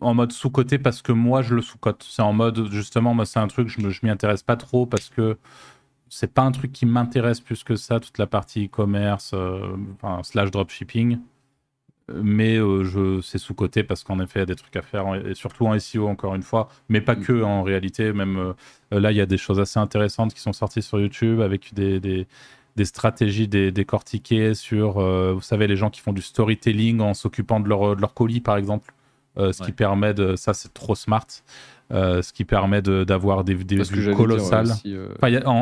en mode sous-côté parce que moi, je le sous-cote. C'est en mode, justement, moi, c'est un truc, je, je m'y intéresse pas trop parce que c'est pas un truc qui m'intéresse plus que ça, toute la partie e-commerce, enfin, slash dropshipping mais euh, je c'est sous côté parce qu'en effet il y a des trucs à faire et surtout en SEO encore une fois mais pas mm. que en réalité. Même euh, là il y a des choses assez intéressantes qui sont sorties sur YouTube avec des, des, des stratégies des, décortiquées sur euh, vous savez les gens qui font du storytelling en s'occupant de leur, de leur colis par exemple. Ce qui permet de ça c'est trop smart. Ce qui permet d'avoir des, des vues colossales.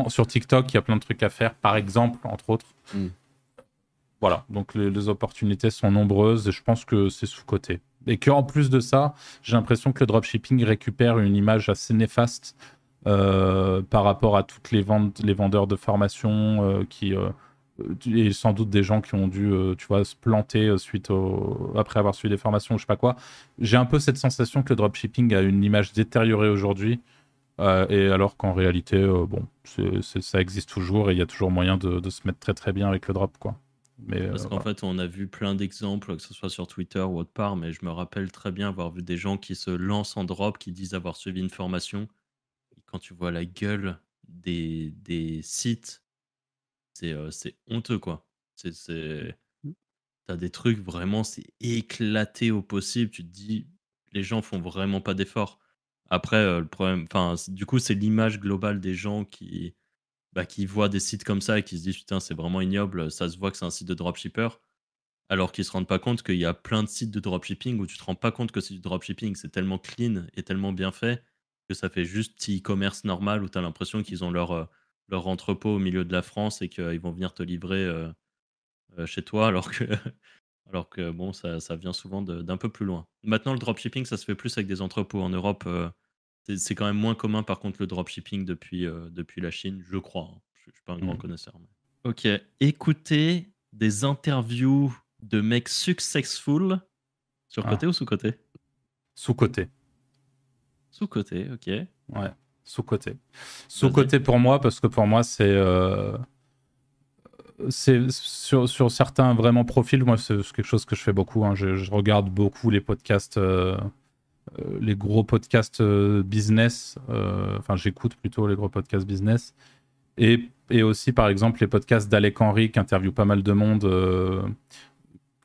sur TikTok il y a plein de trucs à faire par exemple entre autres. Mm voilà, donc les, opportunités sont nombreuses et je pense que c'est sous-côté. Et qu'en plus de ça, j'ai l'impression que le dropshipping récupère une image assez néfaste euh, par rapport à toutes les, ventes, les vendeurs de formation euh, qui euh, et sans doute des gens qui ont dû tu vois se planter suite au... après avoir suivi des formations ou je sais pas quoi. J'ai un peu cette sensation que le dropshipping a une image détériorée aujourd'hui et alors qu'en réalité bon ça existe toujours et il y a toujours moyen de, de, se mettre très très bien avec le drop quoi mais, Parce qu'en fait, on a vu plein d'exemples, que ce soit sur Twitter ou autre part, mais je me rappelle très bien avoir vu des gens qui se lancent en drop, qui disent avoir suivi une formation, quand tu vois la gueule des, des sites, c'est euh, honteux, quoi. C'est. Mmh. T'as des trucs vraiment, c'est éclaté au possible. Tu te dis, les gens font vraiment pas d'efforts. Après, euh, le problème, enfin, du coup, c'est l'image globale des gens qui, bah, qui voient des sites comme ça et qui se disent, putain, c'est vraiment ignoble. Ça se voit que c'est un site de dropshipper. Alors qu'ils se rendent pas compte qu'il y a plein de sites de dropshipping où tu te rends pas compte que c'est du dropshipping. C'est tellement clean et tellement bien fait que ça fait juste petit e-commerce normal où tu as l'impression qu'ils ont leur, euh, leur entrepôt au milieu de la France et qu'ils vont venir te livrer euh, euh, chez toi alors que, alors que bon, ça, ça vient souvent d'un peu plus loin. Maintenant, le dropshipping, ça se fait plus avec des entrepôts. En Europe, c'est quand même moins commun par contre le dropshipping depuis, depuis la Chine, je crois. Hein. Je ne suis pas un grand mmh. connaisseur. Ok, écoutez des interviews de mecs successful sur côté ah. ou sous côté Sous côté. Sous-côté, ok. Ouais, sous-côté. Sous-côté pour moi, parce que pour moi, c'est. Euh, c'est sur, sur, certains vraiment profils, moi, c'est quelque chose que je fais beaucoup. Hein. Je, regarde beaucoup les podcasts, euh, euh, les gros podcasts business. enfin, j'écoute plutôt les gros podcasts business. Et, et, aussi, par exemple, les podcasts d'Alec Henry qui interviewent pas mal de monde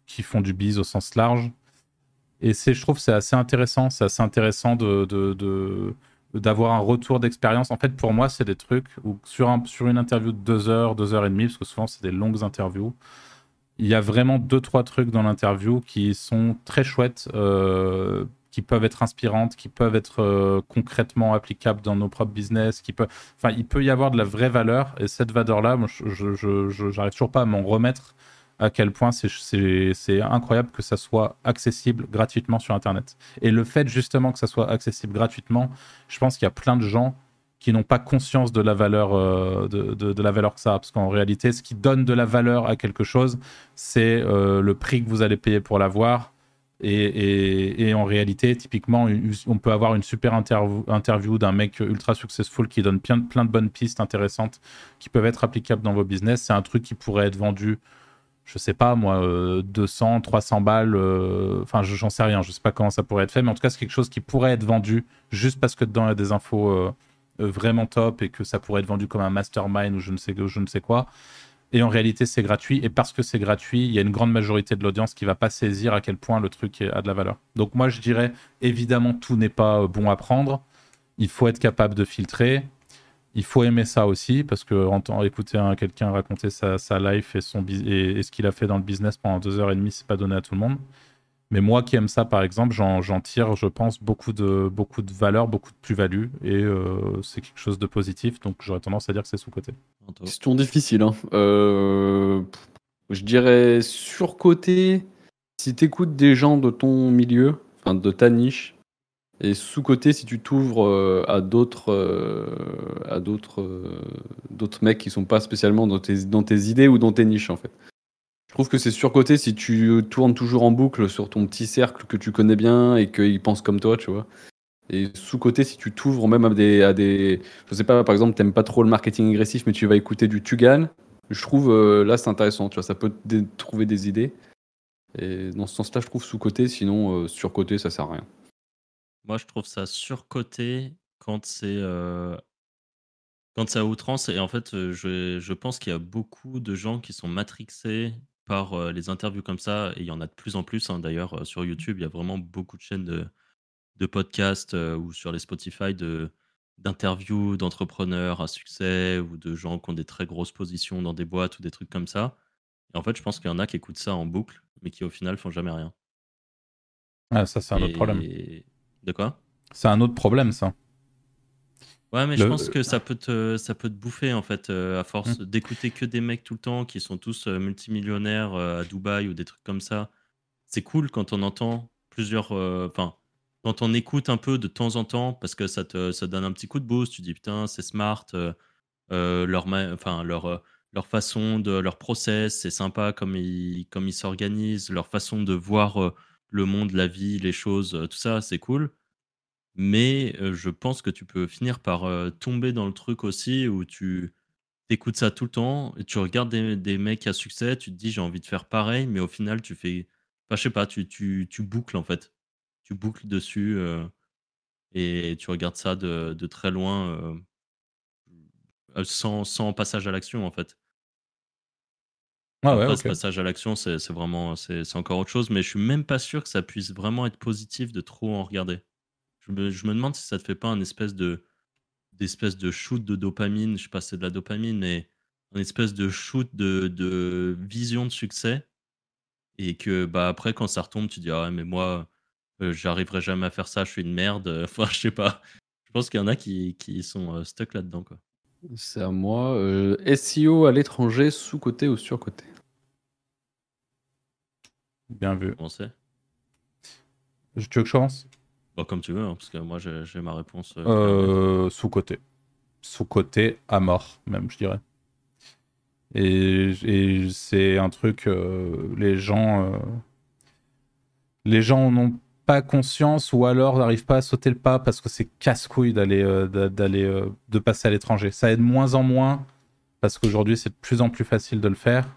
qui font du biz au sens large. Et je trouve, c'est assez intéressant. C'est assez intéressant de, d'avoir un retour d'expérience. En fait, pour moi, c'est des trucs où sur, un, sur une interview de deux heures, deux heures et demie, parce que souvent c'est des longues interviews, il y a vraiment deux, trois trucs dans l'interview qui sont très chouettes, euh, qui peuvent être inspirantes, qui peuvent être euh, concrètement applicables dans nos propres business, qui peut... Enfin, il peut y avoir de la vraie valeur, et cette valeur-là, je, je, j'arrive toujours pas à m'en remettre à quel point c'est incroyable que ça soit accessible gratuitement sur Internet. Et le fait justement que ça soit accessible gratuitement, je pense qu'il y a plein de gens qui n'ont pas conscience de la valeur euh, de, la valeur que ça a parce qu'en réalité ce qui donne de la valeur à quelque chose c'est euh, le prix que vous allez payer pour l'avoir et, en réalité typiquement on peut avoir une super interview, d'un mec ultra successful qui donne plein, de bonnes pistes intéressantes qui peuvent être applicables dans vos business c'est un truc qui pourrait être vendu je sais pas moi, 200, euh, 300 balles, euh, enfin j'en sais rien, je sais pas comment ça pourrait être fait, mais en tout cas c'est quelque chose qui pourrait être vendu juste parce que dedans il y a des infos euh, vraiment top et que ça pourrait être vendu comme un mastermind ou ne je ne sais quoi. Et en réalité c'est gratuit, et parce que c'est gratuit, il y a une grande majorité de l'audience qui va pas saisir à quel point le truc a de la valeur. Donc moi je dirais, évidemment tout n'est pas bon à prendre, il faut être capable de filtrer, il faut aimer ça aussi parce que écouter quelqu'un raconter sa, life et, son, et, ce qu'il a fait dans le business pendant deux heures et demie, c'est pas donné à tout le monde. Mais moi qui aime ça, par exemple, j'en tire, je pense, beaucoup de, beaucoup de valeur, beaucoup de plus-value et euh, c'est quelque chose de positif. Donc j'aurais tendance à dire que c'est sous-côté. Question difficile. Hein. Euh, je dirais sur-côté, si tu écoutes des gens de ton milieu, enfin de ta niche, et sous-côté, si tu t'ouvres euh, à d'autres euh, à d'autres euh, d'autres mecs qui sont pas spécialement dans tes, dans tes idées ou dans tes niches en fait. Je trouve que c'est surcoté si tu tournes toujours en boucle sur ton petit cercle que tu connais bien et qu'ils pensent comme toi, tu vois. Et sous-côté, si tu t'ouvres même à des. Je sais pas, par exemple, t'aimes pas trop le marketing agressif, mais tu vas écouter du Tugan, je trouve là c'est intéressant, tu vois, ça peut te trouver des idées. Et dans ce sens-là, je trouve sous-côté, sinon sur-côté, ça sert à rien. Moi, je trouve ça surcoté quand c'est euh, quand c'est à outrance. Et en fait, euh, je, je pense qu'il y a beaucoup de gens qui sont matrixés par euh, les interviews comme ça. Et il y en a de plus en plus. hein. D'ailleurs, sur YouTube, il y a vraiment beaucoup de chaînes de, de podcasts ou sur les Spotify de d'interviews d'entrepreneurs à succès ou de gens qui ont des très grosses positions dans des boîtes ou des trucs comme ça. Et en fait, je pense qu'il y en a qui écoutent ça en boucle, mais qui au final font jamais rien. Ah, ça, c'est un autre problème. De quoi? C'est un autre problème, ça. Ouais, mais je pense que ça peut te, ça peut te bouffer en fait, euh, à force hmm. d'écouter que des mecs tout le temps qui sont tous euh, multimillionnaires euh, à Dubaï ou des trucs comme ça. C'est cool quand on entend plusieurs. Enfin, quand on écoute un peu de temps en temps, parce que ça te ça donne un petit coup de boost, tu dis putain, c'est smart, leur, enfin, leur, leur façon de leur process, c'est sympa comme ils comme ils s'organisent, leur façon de voir le monde, la vie, les choses, tout ça, c'est cool. Mais je pense que tu peux finir par tomber dans le truc aussi où tu écoutes ça tout le temps, et tu regardes des, des, mecs à succès, tu te dis j'ai envie de faire pareil, mais au final tu fais, enfin, je sais pas, tu, tu, tu boucles en fait, tu boucles dessus et tu regardes ça de, de très loin sans, sans passage à l'action en fait. Ah ouais, ce passage à l'action, c'est vraiment, c'est encore autre chose, mais je suis même pas sûr que ça puisse vraiment être positif de trop en regarder. Je me, je me demande si ça te fait pas un espèce de d'espèce de shoot de dopamine, je sais pas si c'est de la dopamine, mais un espèce de shoot de, de vision de succès, et que bah après quand ça retombe, tu dis ah mais moi euh, j'arriverai jamais à faire ça, je suis une merde. Enfin je sais pas. Je pense qu'il y en a qui, qui sont euh, stuck là-dedans quoi. C'est à moi. Euh, SEO à l'étranger, sous-côté ou sur-côté Bien vu. On sait. Tu veux que je commence? Bah, Comme tu veux, hein, parce que moi j'ai ma réponse. Euh, euh, sous-côté. Sous-côté à mort, même, je dirais. Et, c'est un truc, les gens. les gens n'ont pas conscience ou alors n'arrive pas à sauter le pas parce que c'est casse-couille d'aller euh, euh, de passer à l'étranger. Ça aide moins en moins parce qu'aujourd'hui c'est de plus en plus facile de le faire.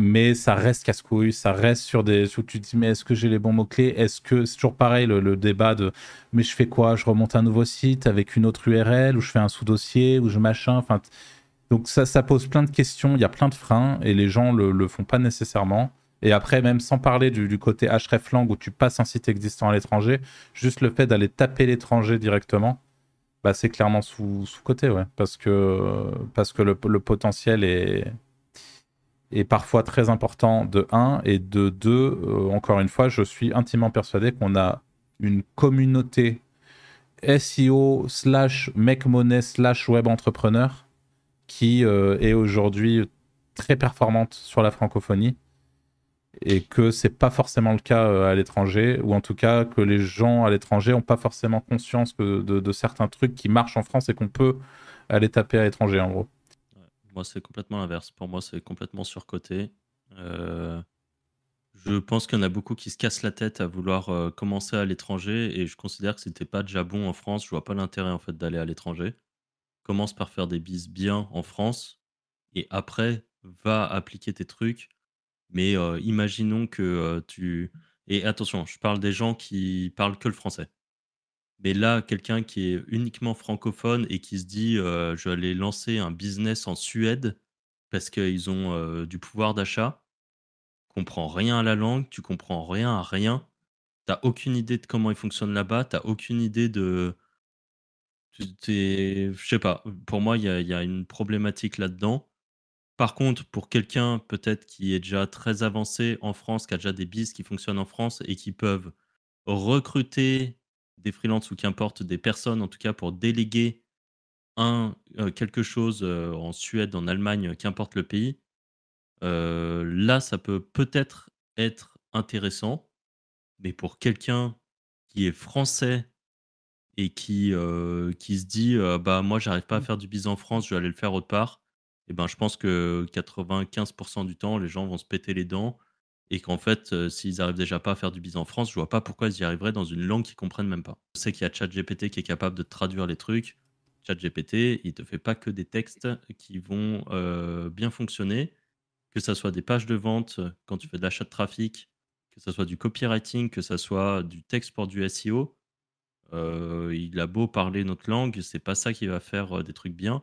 Mais ça reste casse-couille, ça reste sur des. Où tu te dis, mais est-ce que j'ai les bons mots-clés? Est-ce que. C'est toujours pareil le, débat de. Mais je fais quoi? Je remonte un nouveau site avec une autre URL ou je fais un sous-dossier ou je machin? Enfin, donc ça, ça pose plein de questions, il y a plein de freins et les gens le, le font pas nécessairement. Et après, même sans parler du, côté hreflang où tu passes un site existant à l'étranger, juste le fait d'aller taper l'étranger directement, bah, c'est clairement sous-côté, ouais. Parce que, parce que le, potentiel est, est parfois très important de 1 et de 2, euh, encore une fois, je suis intimement persuadé qu'on a une communauté SEO slash make money slash web entrepreneur qui euh, est aujourd'hui très performante sur la francophonie et que c'est pas forcément le cas euh, à l'étranger, ou en tout cas que les gens à l'étranger n'ont pas forcément conscience que de, certains trucs qui marchent en France et qu'on peut aller taper à l'étranger en gros. Moi c'est complètement l'inverse, pour moi c'est complètement surcoté. Euh, je pense qu'il y en a beaucoup qui se cassent la tête à vouloir euh, commencer à l'étranger et je considère que c'était pas déjà bon en France, je vois pas l'intérêt en fait d'aller à l'étranger. Commence par faire des bises bien en France et après va appliquer tes trucs mais imaginons que tu. Et attention, je parle des gens qui parlent que le français. Mais là, quelqu'un qui est uniquement francophone et qui se dit je vais aller lancer un business en Suède parce qu'ils ont du pouvoir d'achat, comprends rien à la langue, tu comprends rien à rien, tu n'as aucune idée de comment ils fonctionnent là-bas, tu n'as aucune idée de. Je sais pas, pour moi, il y y a, une problématique là-dedans. Par contre, pour quelqu'un peut-être qui est déjà très avancé en France, qui a déjà des bises qui fonctionnent en France et qui peuvent recruter des freelances ou qu'importe des personnes, en tout cas pour déléguer un, euh, quelque chose euh, en Suède, en Allemagne, qu'importe le pays, euh, là, ça peut peut-être être intéressant. Mais pour quelqu'un qui est français et qui, qui se dit bah moi j'arrive pas à mmh. faire du business en France, je vais aller le faire autre part et ben, je pense que 95% du temps, les gens vont se péter les dents et qu'en fait, euh, s'ils arrivent déjà pas à faire du business en France, je vois pas pourquoi ils y arriveraient dans une langue qu'ils comprennent même pas. Je sais qu'il y a ChatGPT qui est capable de traduire les trucs. ChatGPT, il te fait pas que des textes qui vont euh, bien fonctionner, que ce soit des pages de vente quand tu fais de l'achat de trafic, que ce soit du copywriting, que ce soit du texte pour du SEO. Euh, il a beau parler notre langue, c'est pas ça qui va faire des trucs bien.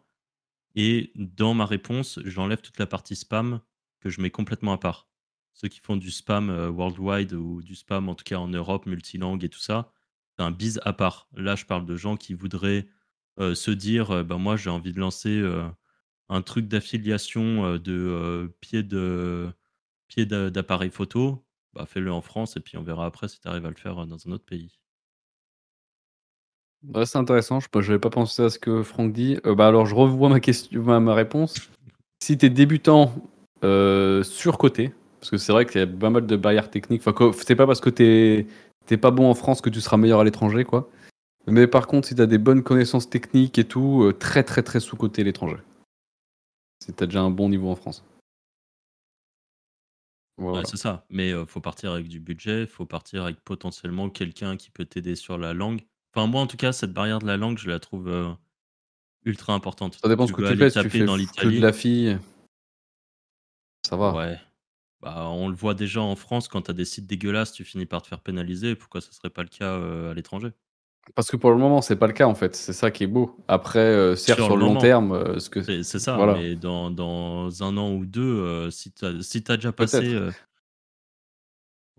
Et dans ma réponse, j'enlève toute la partie spam que je mets complètement à part. Ceux qui font du spam euh, worldwide ou du spam en tout cas en Europe, multilangue et tout ça, c'est un bise à part. Là, je parle de gens qui voudraient euh, se dire ben moi j'ai envie de lancer un truc d'affiliation de pied de pied d'appareil photo, bah, fais-le en France et puis on verra après si tu arrives à le faire dans un autre pays c'est intéressant. Je n'avais pas pensé à ce que Franck dit. Bah, alors, je revois ma, question, ma, réponse. Si tu es débutant, surcoté, Parce que c'est vrai qu'il y a pas mal de barrières techniques. Enfin, c'est pas parce que t'es pas bon en France que tu seras meilleur à l'étranger, quoi. Mais par contre, si t'as des bonnes connaissances techniques et tout, euh, très très très sous-côté l'étranger. Si t'as déjà un bon niveau en France. Voilà. c'est ça. Mais il faut partir avec du budget, faut partir avec potentiellement quelqu'un qui peut t'aider sur la langue. Enfin, moi, en tout cas, cette barrière de la langue, je la trouve ultra importante. Ça dépend ce que tu fais. Si tu fais dans l'Italie. de la fille, ça va. Ouais. Bah, on le voit déjà en France, quand tu as des sites dégueulasses, tu finis par te faire pénaliser. Pourquoi ce serait pas le cas à l'étranger? Parce que pour le moment, c'est pas le cas en fait. C'est ça qui est beau. Après, certes, sur, le long terme, ce que c'est ça. Mais dans, dans, un an ou deux, si tu as, si as déjà passé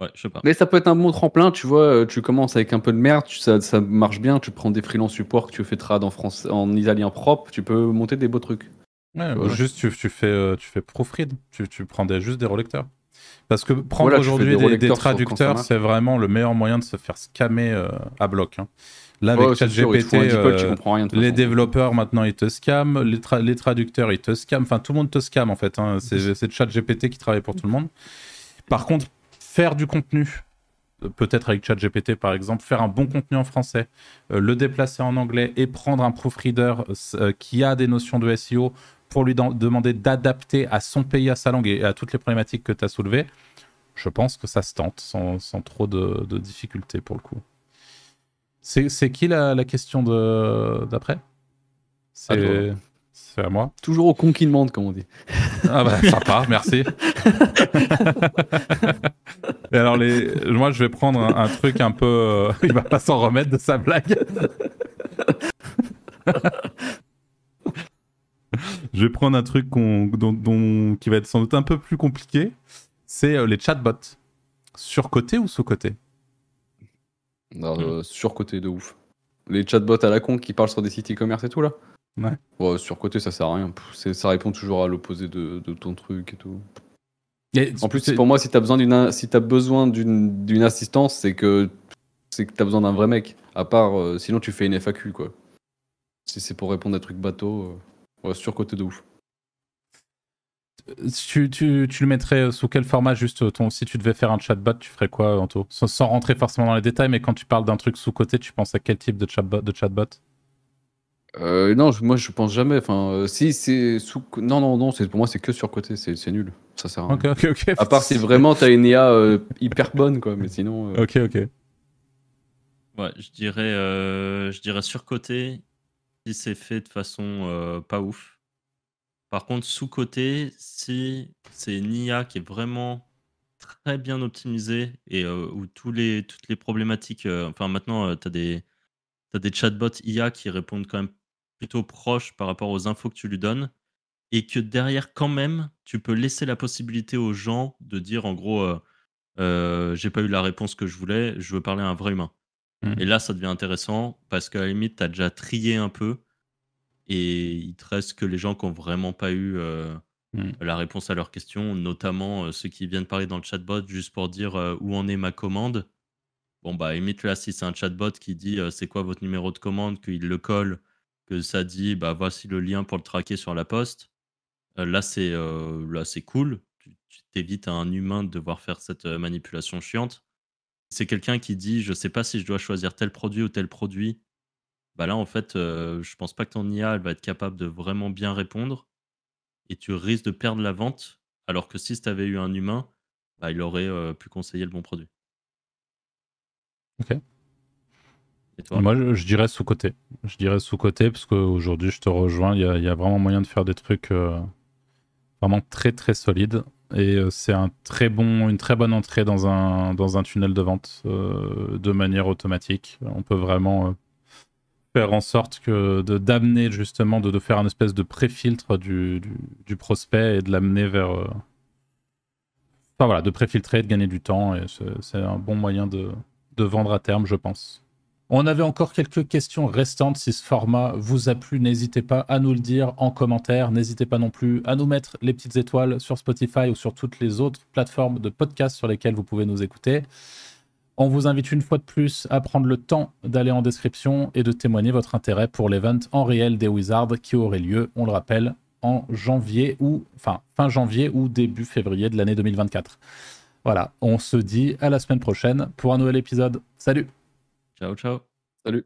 Ouais, je sais pas. Mais ça peut être un bon tremplin, tu vois. Euh, tu commences avec un peu de merde, ça, ça marche bien. Tu prends des freelance support que tu fais trad en, France, en italien propre, tu peux monter des beaux trucs. Ouais, juste tu, tu, fais, euh, tu fais proofread, tu, tu prends des, juste des relecteurs. Parce que prendre aujourd'hui des, traducteurs, c'est vraiment le meilleur moyen de se faire scammer euh, à bloc. Hein. Là, avec ChatGPT, les développeurs maintenant ils te scamment, les, les, traducteurs ils te scamment, enfin tout le monde te scamme en fait. Hein. C'est ChatGPT qui travaille pour tout le monde. Par contre, faire du contenu, peut-être avec ChatGPT par exemple, faire un bon contenu en français, euh, le déplacer en anglais et prendre un proofreader euh, qui a des notions de SEO pour lui demander d'adapter à son pays, à sa langue et à toutes les problématiques que tu as soulevées, je pense que ça se tente sans, trop de, difficultés pour le coup. C'est qui la, la question d'après? C'est à moi. Toujours au confinement, comme on dit. Ah bah sympa, merci. Et alors les, moi je vais prendre un, truc un peu, euh, il va pas s'en remettre de sa blague. je vais prendre un truc dont, qui va être sans doute un peu plus compliqué. C'est euh, les chatbots. Surcoté ou sous-côté euh, Surcoté de ouf. Les chatbots à la con qui parlent sur des sites e-commerce et tout là? Ouais. sur côté, ça sert à rien. Ça répond toujours à l'opposé de, ton truc et tout. en plus, pour moi, si t'as besoin d'une si as besoin d'une assistance, c'est que c'est que t'as besoin d'un vrai mec. À part, euh, sinon tu fais une FAQ quoi. Si c'est pour répondre à des trucs bateaux, euh, sur côté de ouf. Tu, tu, tu, le mettrais sous quel format juste ton, si tu devais faire un chatbot, tu ferais quoi Anto? Sans, sans rentrer forcément dans les détails, mais quand tu parles d'un truc sous côté, tu penses à quel type de chatbot, de chatbot? Euh, non, moi je pense jamais. Enfin, euh, si c'est sous. Non, non, non. C'est pour moi c'est que sur côté. C'est nul. Ça sert à rien. Ok, ok, ok. À part si vraiment t'as une IA euh, hyper bonne, quoi. Mais sinon. Ok, ok. Ouais, je dirais, je dirais surcoté si c'est fait de façon pas ouf. Par contre, sous-côté, si c'est une IA qui est vraiment très bien optimisée et où tous les, toutes les problématiques. enfin, maintenant, tu as des, as des chatbots IA qui répondent quand même plutôt proche par rapport aux infos que tu lui donnes et que derrière quand même tu peux laisser la possibilité aux gens de dire en gros euh, euh, j'ai pas eu la réponse que je voulais je veux parler à un vrai humain mmh. et là ça devient intéressant parce qu'à la limite tu as déjà trié un peu et il te reste que les gens qui ont vraiment pas eu euh, mmh. la réponse à leurs questions notamment ceux qui viennent parler dans le chatbot juste pour dire où en est ma commande bon bah limite là si c'est un chatbot qui dit c'est quoi votre numéro de commande qu'il le colle que ça dit bah voici le lien pour le traquer sur la poste. là c'est là c'est cool. Tu t'évites à un humain de devoir faire cette manipulation chiante. C'est quelqu'un qui dit je sais pas si je dois choisir tel produit ou tel produit. Bah là en fait je pense pas que ton IA elle va être capable de vraiment bien répondre et tu risques de perdre la vente alors que si tu avais eu un humain bah, il aurait pu conseiller le bon produit. Ok. Moi, je, dirais sous-côté. Je dirais sous-côté parce qu'aujourd'hui, je te rejoins. Il y, a, vraiment moyen de faire des trucs euh, vraiment très très solides. Et euh, c'est un très bon, une très bonne entrée dans un, dans un tunnel de vente euh, de manière automatique. On peut vraiment faire en sorte que d'amener justement, de, de, faire un espèce de pré-filtre du, du, prospect et de l'amener vers. Enfin voilà, de pré-filtrer, de gagner du temps. Et c'est un bon moyen de, de vendre à terme, je pense. On avait encore quelques questions restantes. Si ce format vous a plu, n'hésitez pas à nous le dire en commentaire. N'hésitez pas non plus à nous mettre les petites étoiles sur Spotify ou sur toutes les autres plateformes de podcast sur lesquelles vous pouvez nous écouter. On vous invite une fois de plus à prendre le temps d'aller en description et de témoigner votre intérêt pour l'event en réel des Wizards qui aurait lieu, on le rappelle, en janvier ou enfin fin janvier ou début février de l'année 2024. Voilà, on se dit à la semaine prochaine pour un nouvel épisode. Salut. chou chou